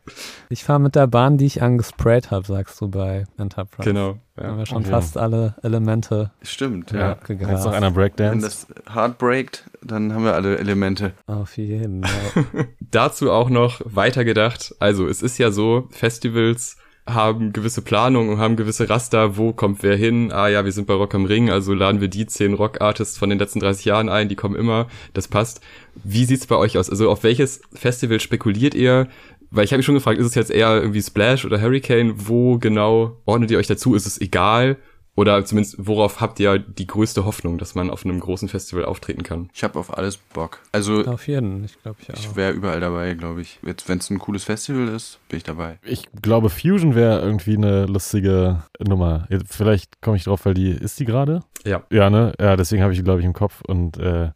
Ich fahre mit der Bahn, die ich angesprayt habe, sagst du bei Enterprise. Genau. Da haben Ja. wir schon Okay. fast alle Elemente Stimmt, ja. ja. Jetzt noch einer Wenn Breakdance. das hard breakt, dann haben wir alle Elemente. Auf jeden Fall. [LAUGHS] Dazu auch noch weitergedacht. Also es ist ja so, Festivals haben gewisse Planungen und haben gewisse Raster, wo kommt wer hin. Ah ja, wir sind bei Rock am Ring, also laden wir die zehn Rock-Artists von den letzten 30 Jahren ein, die kommen immer, das passt. Wie sieht's bei euch aus? Also auf welches Festival spekuliert ihr? Weil ich habe mich schon gefragt, ist es jetzt eher irgendwie Splash oder Hurricane? Wo genau ordnet ihr euch dazu? Ist es egal? Oder zumindest, worauf habt ihr die größte Hoffnung, dass man auf einem großen Festival auftreten kann? Ich habe auf alles Bock. Also Auf jeden, ich glaube ich auch. ich wäre überall dabei, glaube ich. Jetzt, wenn es ein cooles Festival ist, bin ich dabei. Ich glaube, Fusion wäre irgendwie eine lustige Nummer. Jetzt, vielleicht komme ich drauf, weil die, ist die gerade? Ja. Ja, ne? Ja, deswegen habe ich die, glaube ich, im Kopf und äh,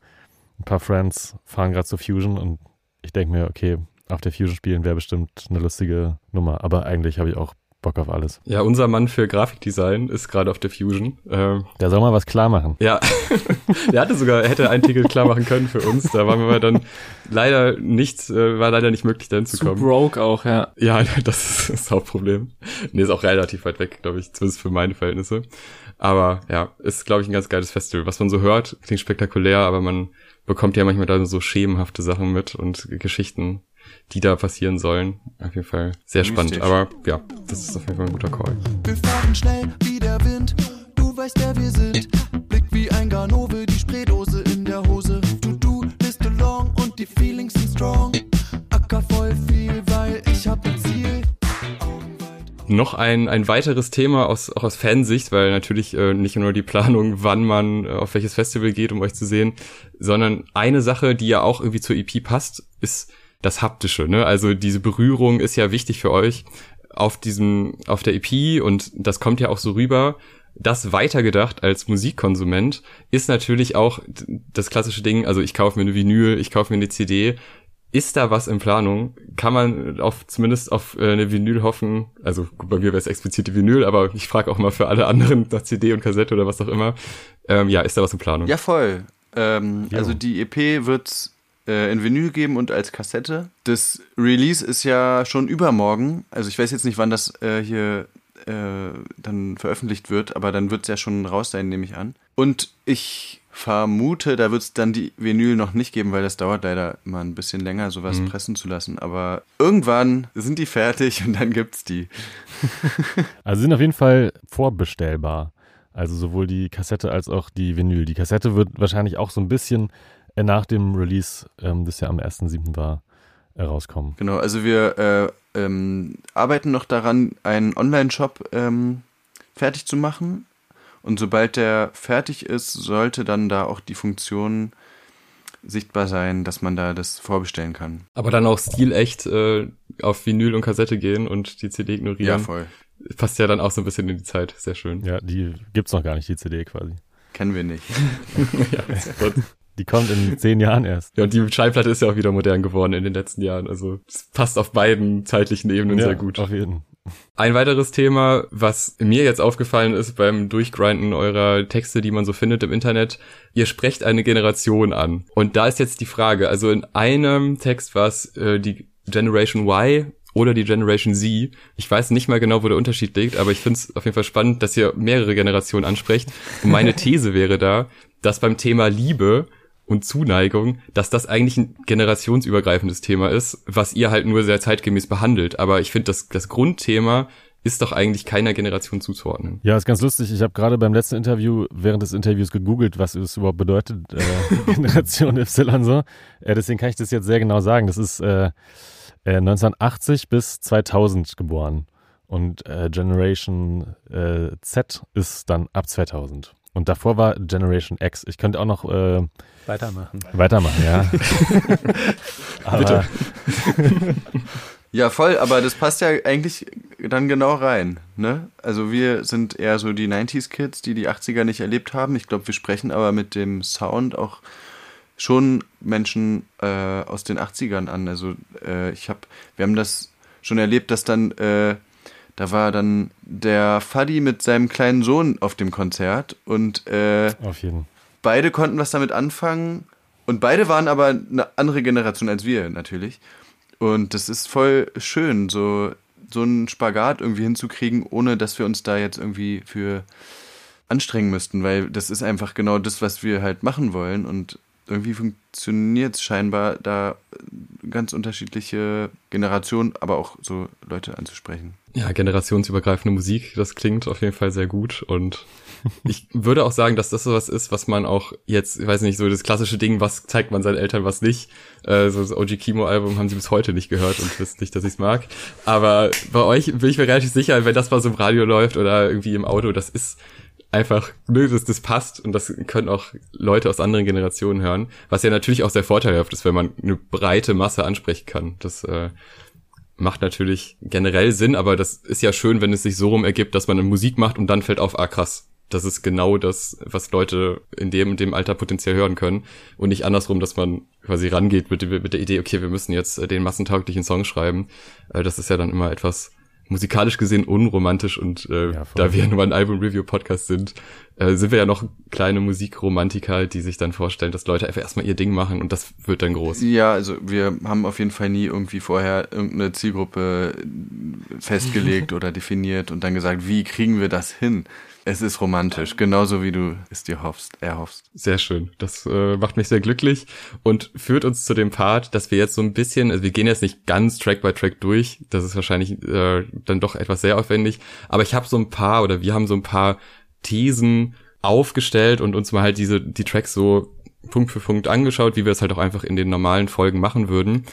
ein paar Friends fahren gerade zur Fusion und ich denke mir, okay, auf der Fusion spielen wäre bestimmt eine lustige Nummer. Aber eigentlich habe ich auch Bock auf alles. Ja, unser Mann für Grafikdesign ist gerade auf der Fusion. Ähm, Der soll mal was klar machen. Ja, [LAUGHS] der hatte sogar, er hätte ein Ticket klar machen können für uns. Da waren wir dann leider nicht, äh, war leider nicht möglich, dahin zu Zu kommen. broke auch, ja. Ja, [LAUGHS] das ist das Hauptproblem. Nee, ist auch relativ weit weg, glaube ich, zumindest für meine Verhältnisse. Aber ja, ist, glaube ich, ein ganz geiles Festival. Was man so hört, klingt spektakulär, aber man bekommt ja manchmal da so schemenhafte Sachen mit und Geschichten, die da passieren sollen. Auf jeden Fall sehr spannend. Aber ja, das ist auf jeden Fall ein guter Call. Wir fahren schnell wie der Wind, du weißt, wer wir sind. Blick wie ein Ganove, die Spraydose in der Hose. Du, du, bist along und die Feelings sind strong. Acker voll viel, weil ich hab ein Ziel. Augenweit. Noch ein, ein weiteres Thema aus, auch aus Fansicht, weil natürlich äh, nicht nur die Planung, wann man äh, auf welches Festival geht, um euch zu sehen, sondern eine Sache, die ja auch irgendwie zur EP passt, ist das Haptische. Ne? Also diese Berührung ist ja wichtig für euch auf diesem, auf der EP und das kommt ja auch so rüber. Das weitergedacht als Musikkonsument ist natürlich auch das klassische Ding, also ich kaufe mir eine Vinyl, ich kaufe mir eine CD, ist da was in Planung? Kann man auf zumindest auf äh, eine Vinyl hoffen? Also gut, bei mir wäre es explizit die Vinyl, aber ich frage auch mal für alle anderen [LAUGHS] nach CD und Kassette oder was auch immer. Ähm, ja, ist da was in Planung? Ja, voll. Ähm, also die EP wird äh, in Vinyl geben und als Kassette. Das Release ist ja schon übermorgen. Also ich weiß jetzt nicht, wann das äh, hier äh, dann veröffentlicht wird, aber dann wird es ja schon raus sein, nehme ich an. Und ich vermute, da wird es dann die Vinyl noch nicht geben, weil das dauert leider immer ein bisschen länger, sowas Mhm. pressen zu lassen. Aber irgendwann sind die fertig und dann gibt's die. [LAUGHS] Also sind auf jeden Fall vorbestellbar. Also sowohl die Kassette als auch die Vinyl. Die Kassette wird wahrscheinlich auch so ein bisschen nach dem Release, ähm, das ja am 1.7. war, äh, rauskommen. Genau, also wir äh, ähm, arbeiten noch daran, einen Online-Shop ähm, fertig zu machen. Und sobald der fertig ist, sollte dann da auch die Funktion sichtbar sein, dass man da das vorbestellen kann. Aber dann auch stilecht äh, auf Vinyl und Kassette gehen und die CD Ja, ignorieren. voll. Passt ja dann auch so ein bisschen in die Zeit. Sehr schön. Ja, die gibt's noch gar nicht, die CD quasi. kennen wir nicht. [LAUGHS] ja, Die kommt in zehn Jahren erst. ja, und die Schallplatte ist ja auch wieder modern geworden in den letzten Jahren. Also es passt auf beiden zeitlichen Ebenen sehr gut. Auf jeden. Ein weiteres Thema, was mir jetzt aufgefallen ist beim Durchgrinden eurer Texte, die man so findet im Internet, ihr sprecht eine Generation an. Und da ist jetzt die Frage, also in einem Text war es äh, die Generation Y oder die Generation Z. Ich weiß nicht mal genau, wo der Unterschied liegt, aber ich finde es auf jeden Fall spannend, dass ihr mehrere Generationen ansprecht. Und meine [LAUGHS] These wäre da, dass beim Thema Liebe und Zuneigung, dass das eigentlich ein generationsübergreifendes Thema ist, was ihr halt nur sehr zeitgemäß behandelt. Aber ich finde, das, das Grundthema ist doch eigentlich keiner Generation zuzuordnen. Ja, ist ganz lustig. Ich habe gerade beim letzten Interview, während des Interviews gegoogelt, was es überhaupt bedeutet, äh, [LAUGHS] Generation Y so. Äh, deswegen kann ich das jetzt sehr genau sagen. Das ist äh, äh, 1980 bis 2000 geboren. Und äh, Generation äh, Z ist dann ab 2000. Und davor war Generation X. Ich könnte auch noch äh, Weitermachen. weitermachen, ja. [LAUGHS] Aber, [LAUGHS] Ja, voll, aber das passt ja eigentlich dann genau rein. Ne? Also wir sind eher so die 90s-Kids, die die 80er nicht erlebt haben. Ich glaube, wir sprechen aber mit dem Sound auch schon Menschen äh, aus den 80ern an. Also äh, ich habe, wir haben das schon erlebt, dass dann, äh, da war dann der Faddy mit seinem kleinen Sohn auf dem Konzert und äh, beide konnten was damit anfangen und beide waren aber eine andere Generation als wir natürlich. Und das ist voll schön, so, so einen Spagat irgendwie hinzukriegen, ohne dass wir uns da jetzt irgendwie für anstrengen müssten, weil das ist einfach genau das, was wir halt machen wollen. Und irgendwie funktioniert es scheinbar, da ganz unterschiedliche Generationen, aber auch so Leute anzusprechen. Ja, generationsübergreifende Musik, das klingt auf jeden Fall sehr gut und [LAUGHS] ich würde auch sagen, dass das sowas ist, was man auch jetzt, ich weiß nicht, so das klassische Ding, was zeigt man seinen Eltern, was nicht. Äh, so das OG Kimo Album haben sie bis heute nicht gehört und wissen nicht, dass ich es mag. Aber bei euch bin ich mir relativ sicher, wenn das mal so im Radio läuft oder irgendwie im Auto, das ist einfach, nö, das, das passt und das können auch Leute aus anderen Generationen hören, was ja natürlich auch sehr vorteilhaft ist, wenn man eine breite Masse ansprechen kann. Das äh, macht natürlich generell Sinn, aber das ist ja schön, wenn es sich so rum ergibt, dass man eine Musik macht und dann fällt auf, ah krass, das ist genau das, was Leute in dem und dem Alter potenziell hören können und nicht andersrum, dass man quasi rangeht mit, mit der Idee, okay, wir müssen jetzt äh, den massentauglichen Song schreiben. Äh, Das ist ja dann immer etwas musikalisch gesehen unromantisch und äh, Ja, da wir nur ein Album-Review-Podcast sind, äh, sind wir ja noch kleine Musikromantiker, die sich dann vorstellen, dass Leute einfach erstmal ihr Ding machen und das wird dann groß. Ja, also wir haben auf jeden Fall nie irgendwie vorher irgendeine Zielgruppe festgelegt [LAUGHS] oder definiert und dann gesagt, wie kriegen wir das hin? Es ist romantisch, genauso wie du es dir hoffst, erhoffst. Sehr schön. Das äh, macht mich sehr glücklich und führt uns zu dem Part, dass wir jetzt so ein bisschen, also wir gehen jetzt nicht ganz Track by Track durch, das ist wahrscheinlich äh, dann doch etwas sehr aufwendig, aber ich habe so ein paar oder wir haben so ein paar Thesen aufgestellt und uns mal halt diese die Tracks so Punkt für Punkt angeschaut, wie wir es halt auch einfach in den normalen Folgen machen würden.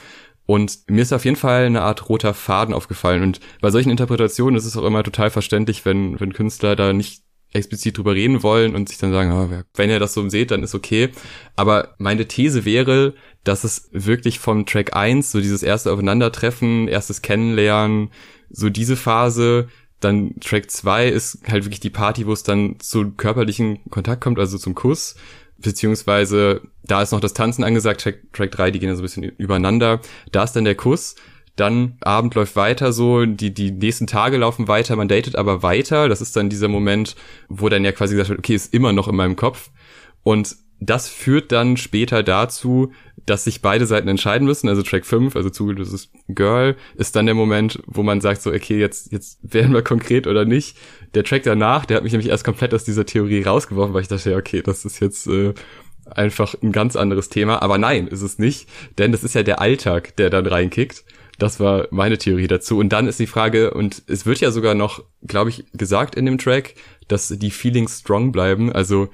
Und mir ist auf jeden Fall eine Art roter Faden aufgefallen. Und bei solchen Interpretationen ist es auch immer total verständlich, wenn, wenn Künstler da nicht explizit drüber reden wollen und sich dann sagen, ah, wenn ihr das so seht, dann ist okay. Aber meine These wäre, dass es wirklich vom Track 1, so dieses erste Aufeinandertreffen, erstes Kennenlernen, so diese Phase, dann Track 2 ist halt wirklich die Party, wo es dann zu körperlichen Kontakt kommt, also zum Kuss beziehungsweise da ist noch das Tanzen angesagt, Track, Track 3, die gehen ja so ein bisschen übereinander. Da ist dann der Kuss, dann Abend läuft weiter so, die, die nächsten Tage laufen weiter, man datet aber weiter. Das ist dann dieser Moment, wo dann ja quasi gesagt wird, okay, ist immer noch in meinem Kopf. Und das führt dann später dazu, dass sich beide Seiten entscheiden müssen. Also Track 5, also zugelöstes Girl, ist dann der Moment, wo man sagt so, okay, jetzt, jetzt werden wir konkret oder nicht. Der Track danach, der hat mich nämlich erst komplett aus dieser Theorie rausgeworfen, weil ich dachte, ja, okay, das ist jetzt äh, einfach ein ganz anderes Thema. Aber nein, ist es nicht, denn das ist ja der Alltag, der dann reinkickt. Das war meine Theorie dazu. Und dann ist die Frage, und es wird ja sogar noch, glaube ich, gesagt in dem Track, dass die Feelings strong bleiben. Also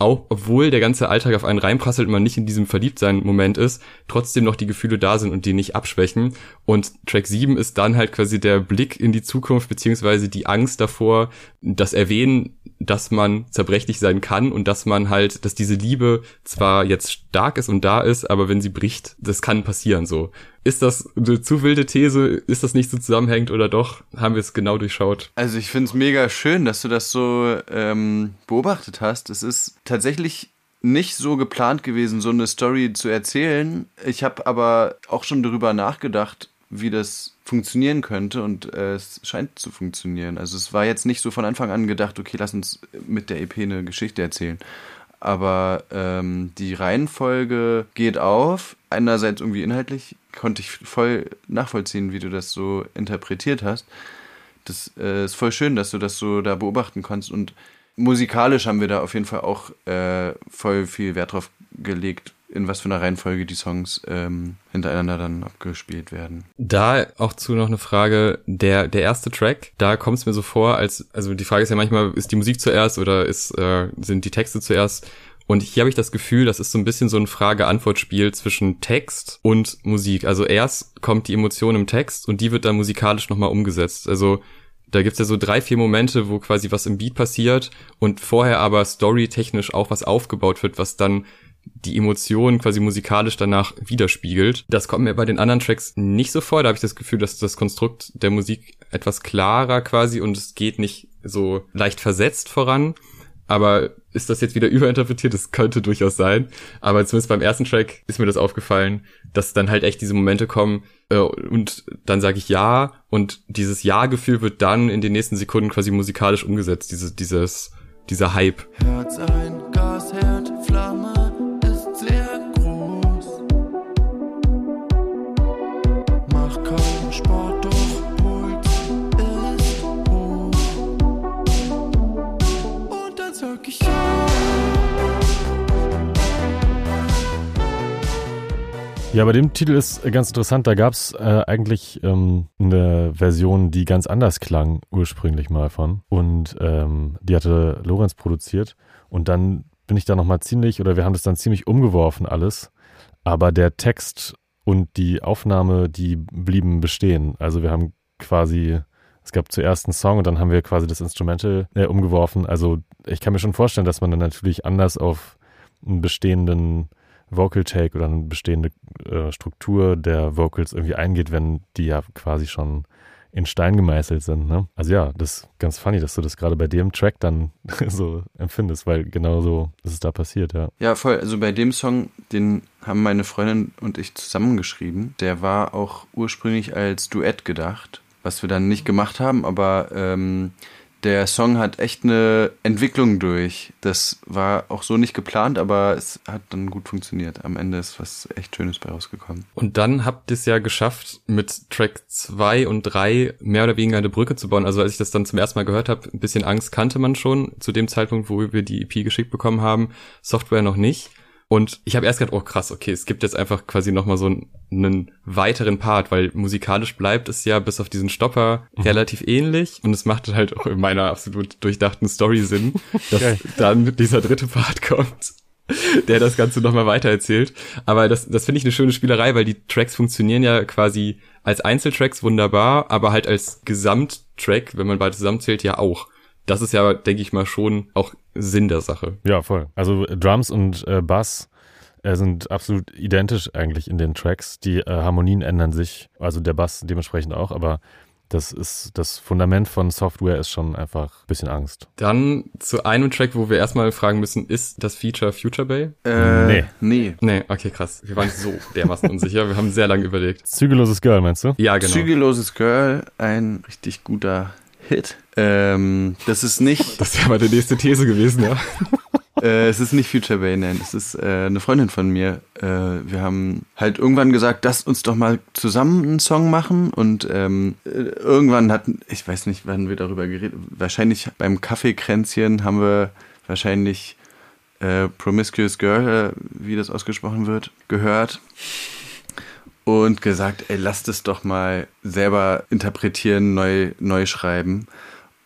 auch obwohl der ganze Alltag auf einen reinprasselt und man nicht in diesem Verliebtsein-Moment ist, trotzdem noch die Gefühle da sind und die nicht abschwächen. Und Track 7 ist dann halt quasi der Blick in die Zukunft, beziehungsweise die Angst davor, das Erwähnen, dass man zerbrechlich sein kann und dass man halt, dass diese Liebe zwar jetzt stark ist und da ist, aber wenn sie bricht, das kann passieren so. Ist das eine zu wilde These? Ist das nicht so zusammenhängend oder doch? Haben wir es genau durchschaut? Also ich finde es mega schön, dass du das so ähm, beobachtet hast. Es ist tatsächlich nicht so geplant gewesen, so eine Story zu erzählen. Ich habe aber auch schon darüber nachgedacht, wie das funktionieren könnte und äh, es scheint zu funktionieren. Also es war jetzt nicht so von Anfang an gedacht, okay, lass uns mit der EP eine Geschichte erzählen. Aber ähm, die Reihenfolge geht auf. Einerseits irgendwie inhaltlich konnte ich voll nachvollziehen, wie du das so interpretiert hast. Das äh, ist voll schön, dass du das so da beobachten kannst und musikalisch haben wir da auf jeden Fall auch äh, voll viel Wert drauf gelegt, in was für einer Reihenfolge die Songs ähm, hintereinander dann abgespielt werden. Da auch zu noch eine Frage, der, der erste Track, da kommt es mir so vor, als, also die Frage ist ja manchmal, ist die Musik zuerst oder ist, äh, sind die Texte zuerst? Und hier habe ich das Gefühl, das ist so ein bisschen so ein Frage-Antwort-Spiel zwischen Text und Musik. Also erst kommt die Emotion im Text und die wird dann musikalisch nochmal umgesetzt. Also da gibt's ja so drei, vier Momente, wo quasi was im Beat passiert und vorher aber storytechnisch auch was aufgebaut wird, was dann die Emotionen quasi musikalisch danach widerspiegelt. Das kommt mir bei den anderen Tracks nicht so vor. Da habe ich das Gefühl, dass das Konstrukt der Musik etwas klarer quasi und es geht nicht so leicht versetzt voran. Aber ist das jetzt wieder [LAUGHS] überinterpretiert? Das könnte durchaus sein. Aber zumindest beim ersten Track ist mir das aufgefallen, dass dann halt echt diese Momente kommen äh, und dann sage ich ja und dieses Ja-Gefühl wird dann in den nächsten Sekunden quasi musikalisch umgesetzt. Diese, dieses, dieser Hype. Herz ein, Gasherd, Flamme Ja, bei dem Titel ist ganz interessant. Da gab es äh, eigentlich ähm, eine Version, die ganz anders klang, ursprünglich mal von. Und ähm, die hatte Lorenz produziert. Und dann bin ich da nochmal ziemlich, oder wir haben das dann ziemlich umgeworfen alles. Aber der Text und die Aufnahme, die blieben bestehen. Also wir haben quasi, es gab zuerst einen Song und dann haben wir quasi das Instrumental äh, umgeworfen. Also ich kann mir schon vorstellen, dass man dann natürlich anders auf einen bestehenden Vocal Take oder eine bestehende äh, Struktur der Vocals irgendwie eingeht, wenn die ja quasi schon in Stein gemeißelt sind. Ne? Also ja, das ist ganz funny, dass du das gerade bei dem Track dann [LAUGHS] so empfindest, weil genau so ist es da passiert, ja. Ja, voll. Also bei dem Song, den haben meine Freundin und ich zusammengeschrieben. Der war auch ursprünglich als Duett gedacht, was wir dann nicht gemacht haben, aber ähm, der Song hat echt eine Entwicklung durch. Das war auch so nicht geplant, aber es hat dann gut funktioniert. Am Ende ist was echt Schönes bei rausgekommen. Und dann habt ihr es ja geschafft, mit Track 2 und 3 mehr oder weniger eine Brücke zu bauen. Also als ich das dann zum ersten Mal gehört habe, ein bisschen Angst kannte man schon zu dem Zeitpunkt, wo wir die EP geschickt bekommen haben. Software noch nicht. Und ich habe erst gedacht, oh krass, okay, es gibt jetzt einfach quasi nochmal so einen, einen weiteren Part, weil musikalisch bleibt es ja bis auf diesen Stopper mhm. relativ ähnlich und es macht halt auch in meiner absolut durchdachten Story Sinn, [LAUGHS] dass dann dieser dritte Part [LAUGHS] kommt, der das Ganze nochmal weitererzählt. Aber das, das finde ich eine schöne Spielerei, weil die Tracks funktionieren ja quasi als Einzeltracks wunderbar, aber halt als Gesamttrack, wenn man beide zusammenzählt, ja auch das ist ja, denke ich mal, schon auch Sinn der Sache. Ja, voll. Also Drums und äh, Bass äh, sind absolut identisch eigentlich in den Tracks. Die äh, Harmonien ändern sich, also der Bass dementsprechend auch, aber das ist das Fundament von Software ist schon einfach ein bisschen Angst. Dann zu einem Track, wo wir erstmal fragen müssen, ist das Feature Future Bay? Äh, nee. Nee. Nee, okay, krass. Wir waren so dermaßen [LAUGHS] unsicher. Wir haben sehr lange überlegt. Zügelloses Girl, meinst du? Ja, genau. Zügelloses Girl, ein richtig guter Hit. Ähm, das ist nicht. [LAUGHS] Das wäre mal die nächste These gewesen, ja. [LAUGHS] äh, es ist nicht Future Bay, nein. Es ist äh, eine Freundin von mir. Äh, wir haben halt irgendwann gesagt, lasst uns doch mal zusammen einen Song machen. Und ähm, äh, irgendwann hatten, ich weiß nicht, wann wir darüber geredet Wahrscheinlich beim Kaffeekränzchen haben wir wahrscheinlich äh, Promiscuous Girl, äh, wie das ausgesprochen wird, gehört und gesagt, ey, lasst es doch mal selber interpretieren, neu, neu schreiben.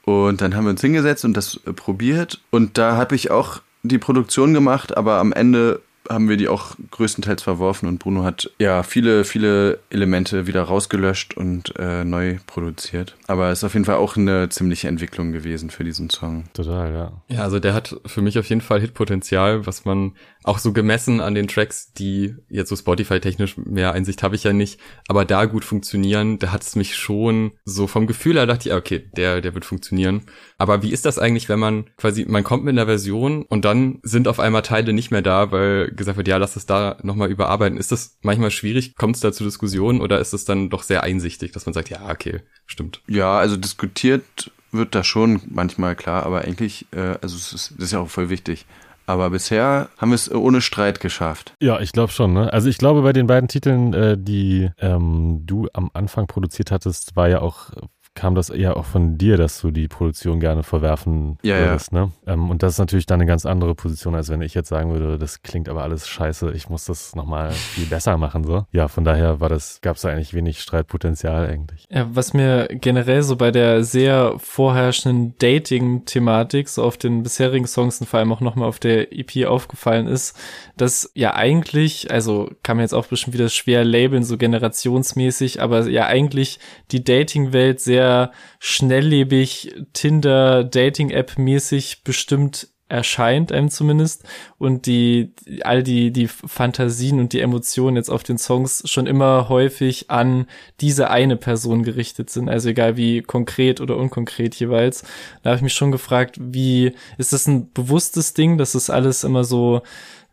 Und dann haben wir uns hingesetzt und das äh, probiert. Und da habe ich auch die Produktion gemacht, aber am Ende haben wir die auch größtenteils verworfen und Bruno hat ja viele, viele Elemente wieder rausgelöscht und äh, neu produziert. Aber es ist auf jeden Fall auch eine ziemliche Entwicklung gewesen für diesen Song. Total, ja. Ja, also der hat für mich auf jeden Fall Hitpotenzial, was man auch so gemessen an den Tracks, die jetzt so Spotify-technisch mehr Einsicht habe ich ja nicht, aber da gut funktionieren, da hat es mich schon so vom Gefühl her dachte ich, okay, der, der wird funktionieren. Aber wie ist das eigentlich, wenn man quasi, man kommt mit einer Version und dann sind auf einmal Teile nicht mehr da, weil gesagt wird, ja, lass es da nochmal überarbeiten. Ist das manchmal schwierig? Kommt es da zu Diskussionen oder ist es dann doch sehr einsichtig, dass man sagt, ja, okay, stimmt. Ja, also diskutiert wird da schon manchmal klar, aber eigentlich, äh, also es ist, das ist ja auch voll wichtig. Aber bisher haben wir es ohne Streit geschafft. Ja, ich glaube schon. Ne? Also ich glaube, bei den beiden Titeln, äh, die ähm, du am Anfang produziert hattest, war ja auch kam das eher auch von dir, dass du die Produktion gerne verwerfen ja, würdest, ja. ne? Ähm, und das ist natürlich dann eine ganz andere Position, als wenn ich jetzt sagen würde, das klingt aber alles scheiße, ich muss das nochmal viel besser machen, so. Ja, von daher war das, gab es da eigentlich wenig Streitpotenzial eigentlich. Ja, was mir generell so bei der sehr vorherrschenden Dating-Thematik, so auf den bisherigen Songs und vor allem auch nochmal auf der EP aufgefallen ist, dass ja eigentlich, also kann man jetzt auch bestimmt wieder schwer labeln, so generationsmäßig, aber ja eigentlich die Dating-Welt sehr sehr schnelllebig Tinder-Dating-App-mäßig bestimmt erscheint einem zumindest und die all die die Fantasien und die Emotionen jetzt auf den Songs schon immer häufig an diese eine Person gerichtet sind also egal wie konkret oder unkonkret jeweils. Da habe ich mich schon gefragt wie ist das ein bewusstes Ding dass es das alles immer so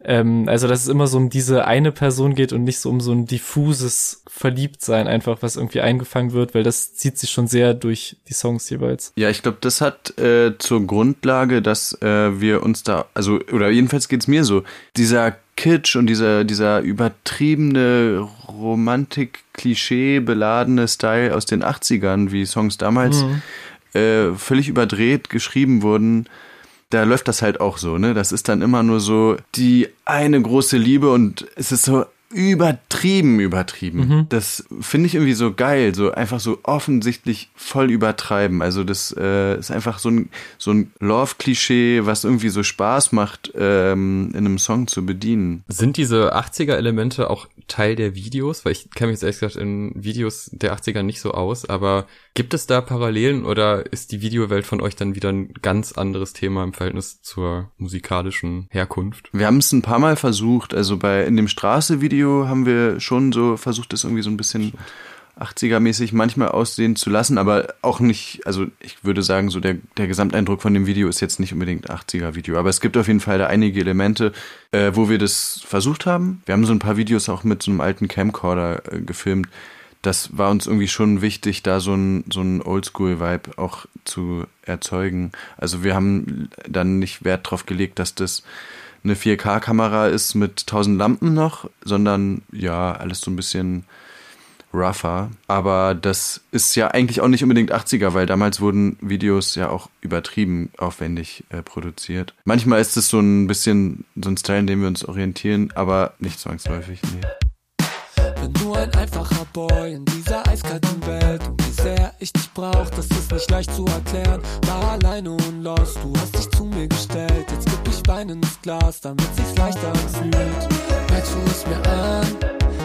ähm, also, dass es immer so um diese eine Person geht und nicht so um so ein diffuses Verliebtsein einfach, was irgendwie eingefangen wird, weil das zieht sich schon sehr durch die Songs jeweils. Ja, ich glaube, das hat äh, zur Grundlage, dass äh, wir uns da, also, oder jedenfalls geht's mir so, dieser Kitsch und dieser, dieser übertriebene Romantik-Klischee beladene Style aus den 80ern, wie Songs damals mhm. äh, völlig überdreht geschrieben wurden, da läuft das halt auch so, ne? Das ist dann immer nur so die eine große Liebe und es ist so übertrieben, übertrieben. Mhm. Das finde ich irgendwie so geil, so einfach so offensichtlich voll übertreiben. Also das äh, ist einfach so ein, so ein Love-Klischee, was irgendwie so Spaß macht, ähm, in einem Song zu bedienen. Sind diese 80er-Elemente auch Teil der Videos? Weil ich kenne mich jetzt ehrlich gesagt in Videos der 80er nicht so aus, aber gibt es da Parallelen oder ist die Videowelt von euch dann wieder ein ganz anderes Thema im Verhältnis zur musikalischen Herkunft? Wir haben es ein paar Mal versucht, also bei in dem Straße-Video Video haben wir schon so versucht, das irgendwie so ein bisschen 80er-mäßig manchmal aussehen zu lassen, aber auch nicht, also ich würde sagen, so der, der Gesamteindruck von dem Video ist jetzt nicht unbedingt 80er-Video, aber es gibt auf jeden Fall da einige Elemente, äh, wo wir das versucht haben. Wir haben so ein paar Videos auch mit so einem alten Camcorder äh, gefilmt. Das war uns irgendwie schon wichtig, da so ein, so ein Oldschool-Vibe auch zu erzeugen. Also wir haben dann nicht Wert drauf gelegt, dass das eine 4K-Kamera ist mit 1000 Lampen noch, sondern ja, alles so ein bisschen rougher. Aber das ist ja eigentlich auch nicht unbedingt 80er, weil damals wurden Videos ja auch übertrieben aufwendig äh, produziert. Manchmal ist es so ein bisschen so ein Style, in dem wir uns orientieren, aber nicht zwangsläufig, nee. Bin nur ein einfacher Boy in dieser eiskalten Welt ich dich brauch, das ist nicht leicht zu erklären. War alleine und lost, du hast dich zu mir gestellt. Jetzt gib ich Wein ins Glas, damit sich's leichter anfühlt. Merkst du es mir an?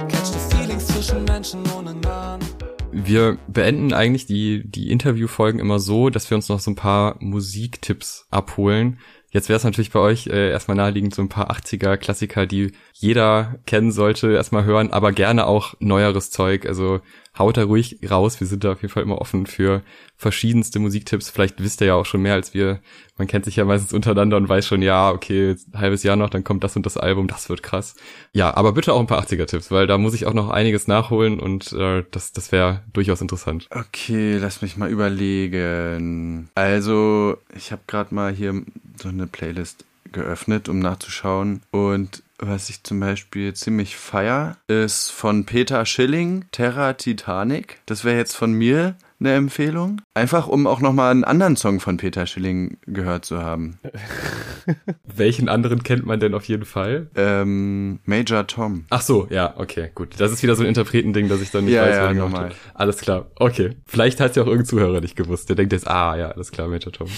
Catch the feelings zwischen Menschen ohne Namen. Wir beenden eigentlich die, die Interviewfolgen immer so, dass wir uns noch so ein paar Musiktipps abholen. Jetzt wäre es natürlich bei euch äh, erstmal naheliegend, so ein paar 80er Klassiker, die jeder kennen sollte, erstmal hören, aber gerne auch neueres Zeug. Also haut da ruhig raus. Wir sind da auf jeden Fall immer offen für verschiedenste Musiktipps. Vielleicht wisst ihr ja auch schon mehr als wir. Man kennt sich ja meistens untereinander und weiß schon, ja, okay, halbes Jahr noch, dann kommt das und das Album, das wird krass. Ja, aber bitte auch ein paar 80er-Tipps, weil da muss ich auch noch einiges nachholen und äh, das, das wäre durchaus interessant. Okay, lass mich mal überlegen. Also, ich habe gerade mal hier so eine Playlist geöffnet, um nachzuschauen. Und was ich zum Beispiel ziemlich feier, ist von Peter Schilling, Terra Titanic. Das wäre jetzt von mir eine Empfehlung. Einfach, um auch nochmal einen anderen Song von Peter Schilling gehört zu haben. [LAUGHS] Welchen anderen kennt man denn auf jeden Fall? Ähm, Major Tom. Ach so, ja, okay, gut. Das ist wieder so ein Interpretending, dass ich dann nicht ja, weiß, ja, wer normal. Alles klar, okay. Vielleicht hat ja auch irgendein Zuhörer nicht gewusst. Der denkt jetzt, ah, ja, alles klar, Major Tom.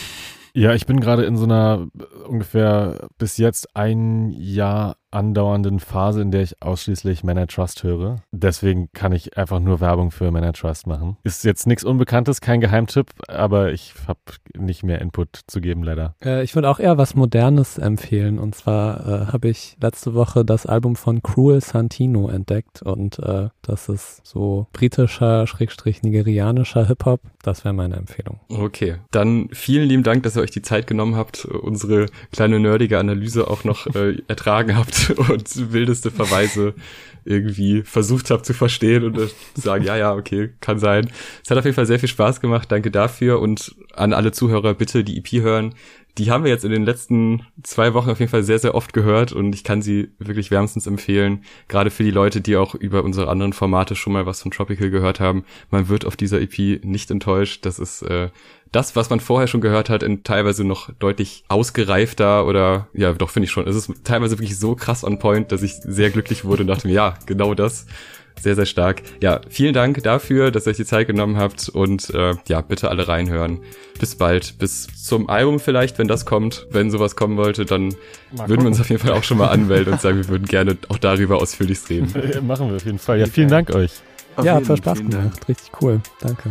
Ja, ich bin gerade in so einer ungefähr bis jetzt ein Jahr andauernden Phase, in der ich ausschließlich I Trust höre. Deswegen kann ich einfach nur Werbung für I Trust machen. Ist jetzt nichts Unbekanntes, kein Geheimtipp, aber ich habe nicht mehr Input zu geben, leider. Äh, ich würde auch eher was Modernes empfehlen. Und zwar äh, habe ich letzte Woche das Album von Cruel Santino entdeckt. Und äh, das ist so britischer, schrägstrich nigerianischer Hip-Hop. Das wäre meine Empfehlung. Okay, dann vielen lieben Dank, dass ihr euch die Zeit genommen habt, unsere kleine nerdige Analyse auch noch äh, [LAUGHS] ertragen habt [LAUGHS] und wildeste Verweise irgendwie versucht habt zu verstehen und sagen, ja, ja, okay, kann sein. Es hat auf jeden Fall sehr viel Spaß gemacht. Danke dafür und an alle Zuhörer bitte die EP hören. Die haben wir jetzt in den letzten zwei Wochen auf jeden Fall sehr, sehr oft gehört und ich kann sie wirklich wärmstens empfehlen. Gerade für die Leute, die auch über unsere anderen Formate schon mal was von Tropical gehört haben. Man wird auf dieser EP nicht enttäuscht. Das ist äh, das, was man vorher schon gehört hat, in teilweise noch deutlich ausgereifter oder ja, doch finde ich schon. Es ist teilweise wirklich so krass on point, dass ich sehr glücklich wurde und dachte mir, ja, genau das. Sehr, sehr stark. Ja, vielen Dank dafür, dass ihr euch die Zeit genommen habt und äh, ja, bitte alle reinhören. Bis bald. Bis zum Album vielleicht, wenn das kommt. Wenn sowas kommen wollte, dann Mal würden wir uns auf jeden Fall auch schon mal anmelden und sagen, wir würden gerne auch darüber ausführlich reden. [LAUGHS] Machen wir auf jeden Fall. Ja, vielen Dank euch. Auf ja, hat voll Spaß gemacht. Richtig cool. Danke.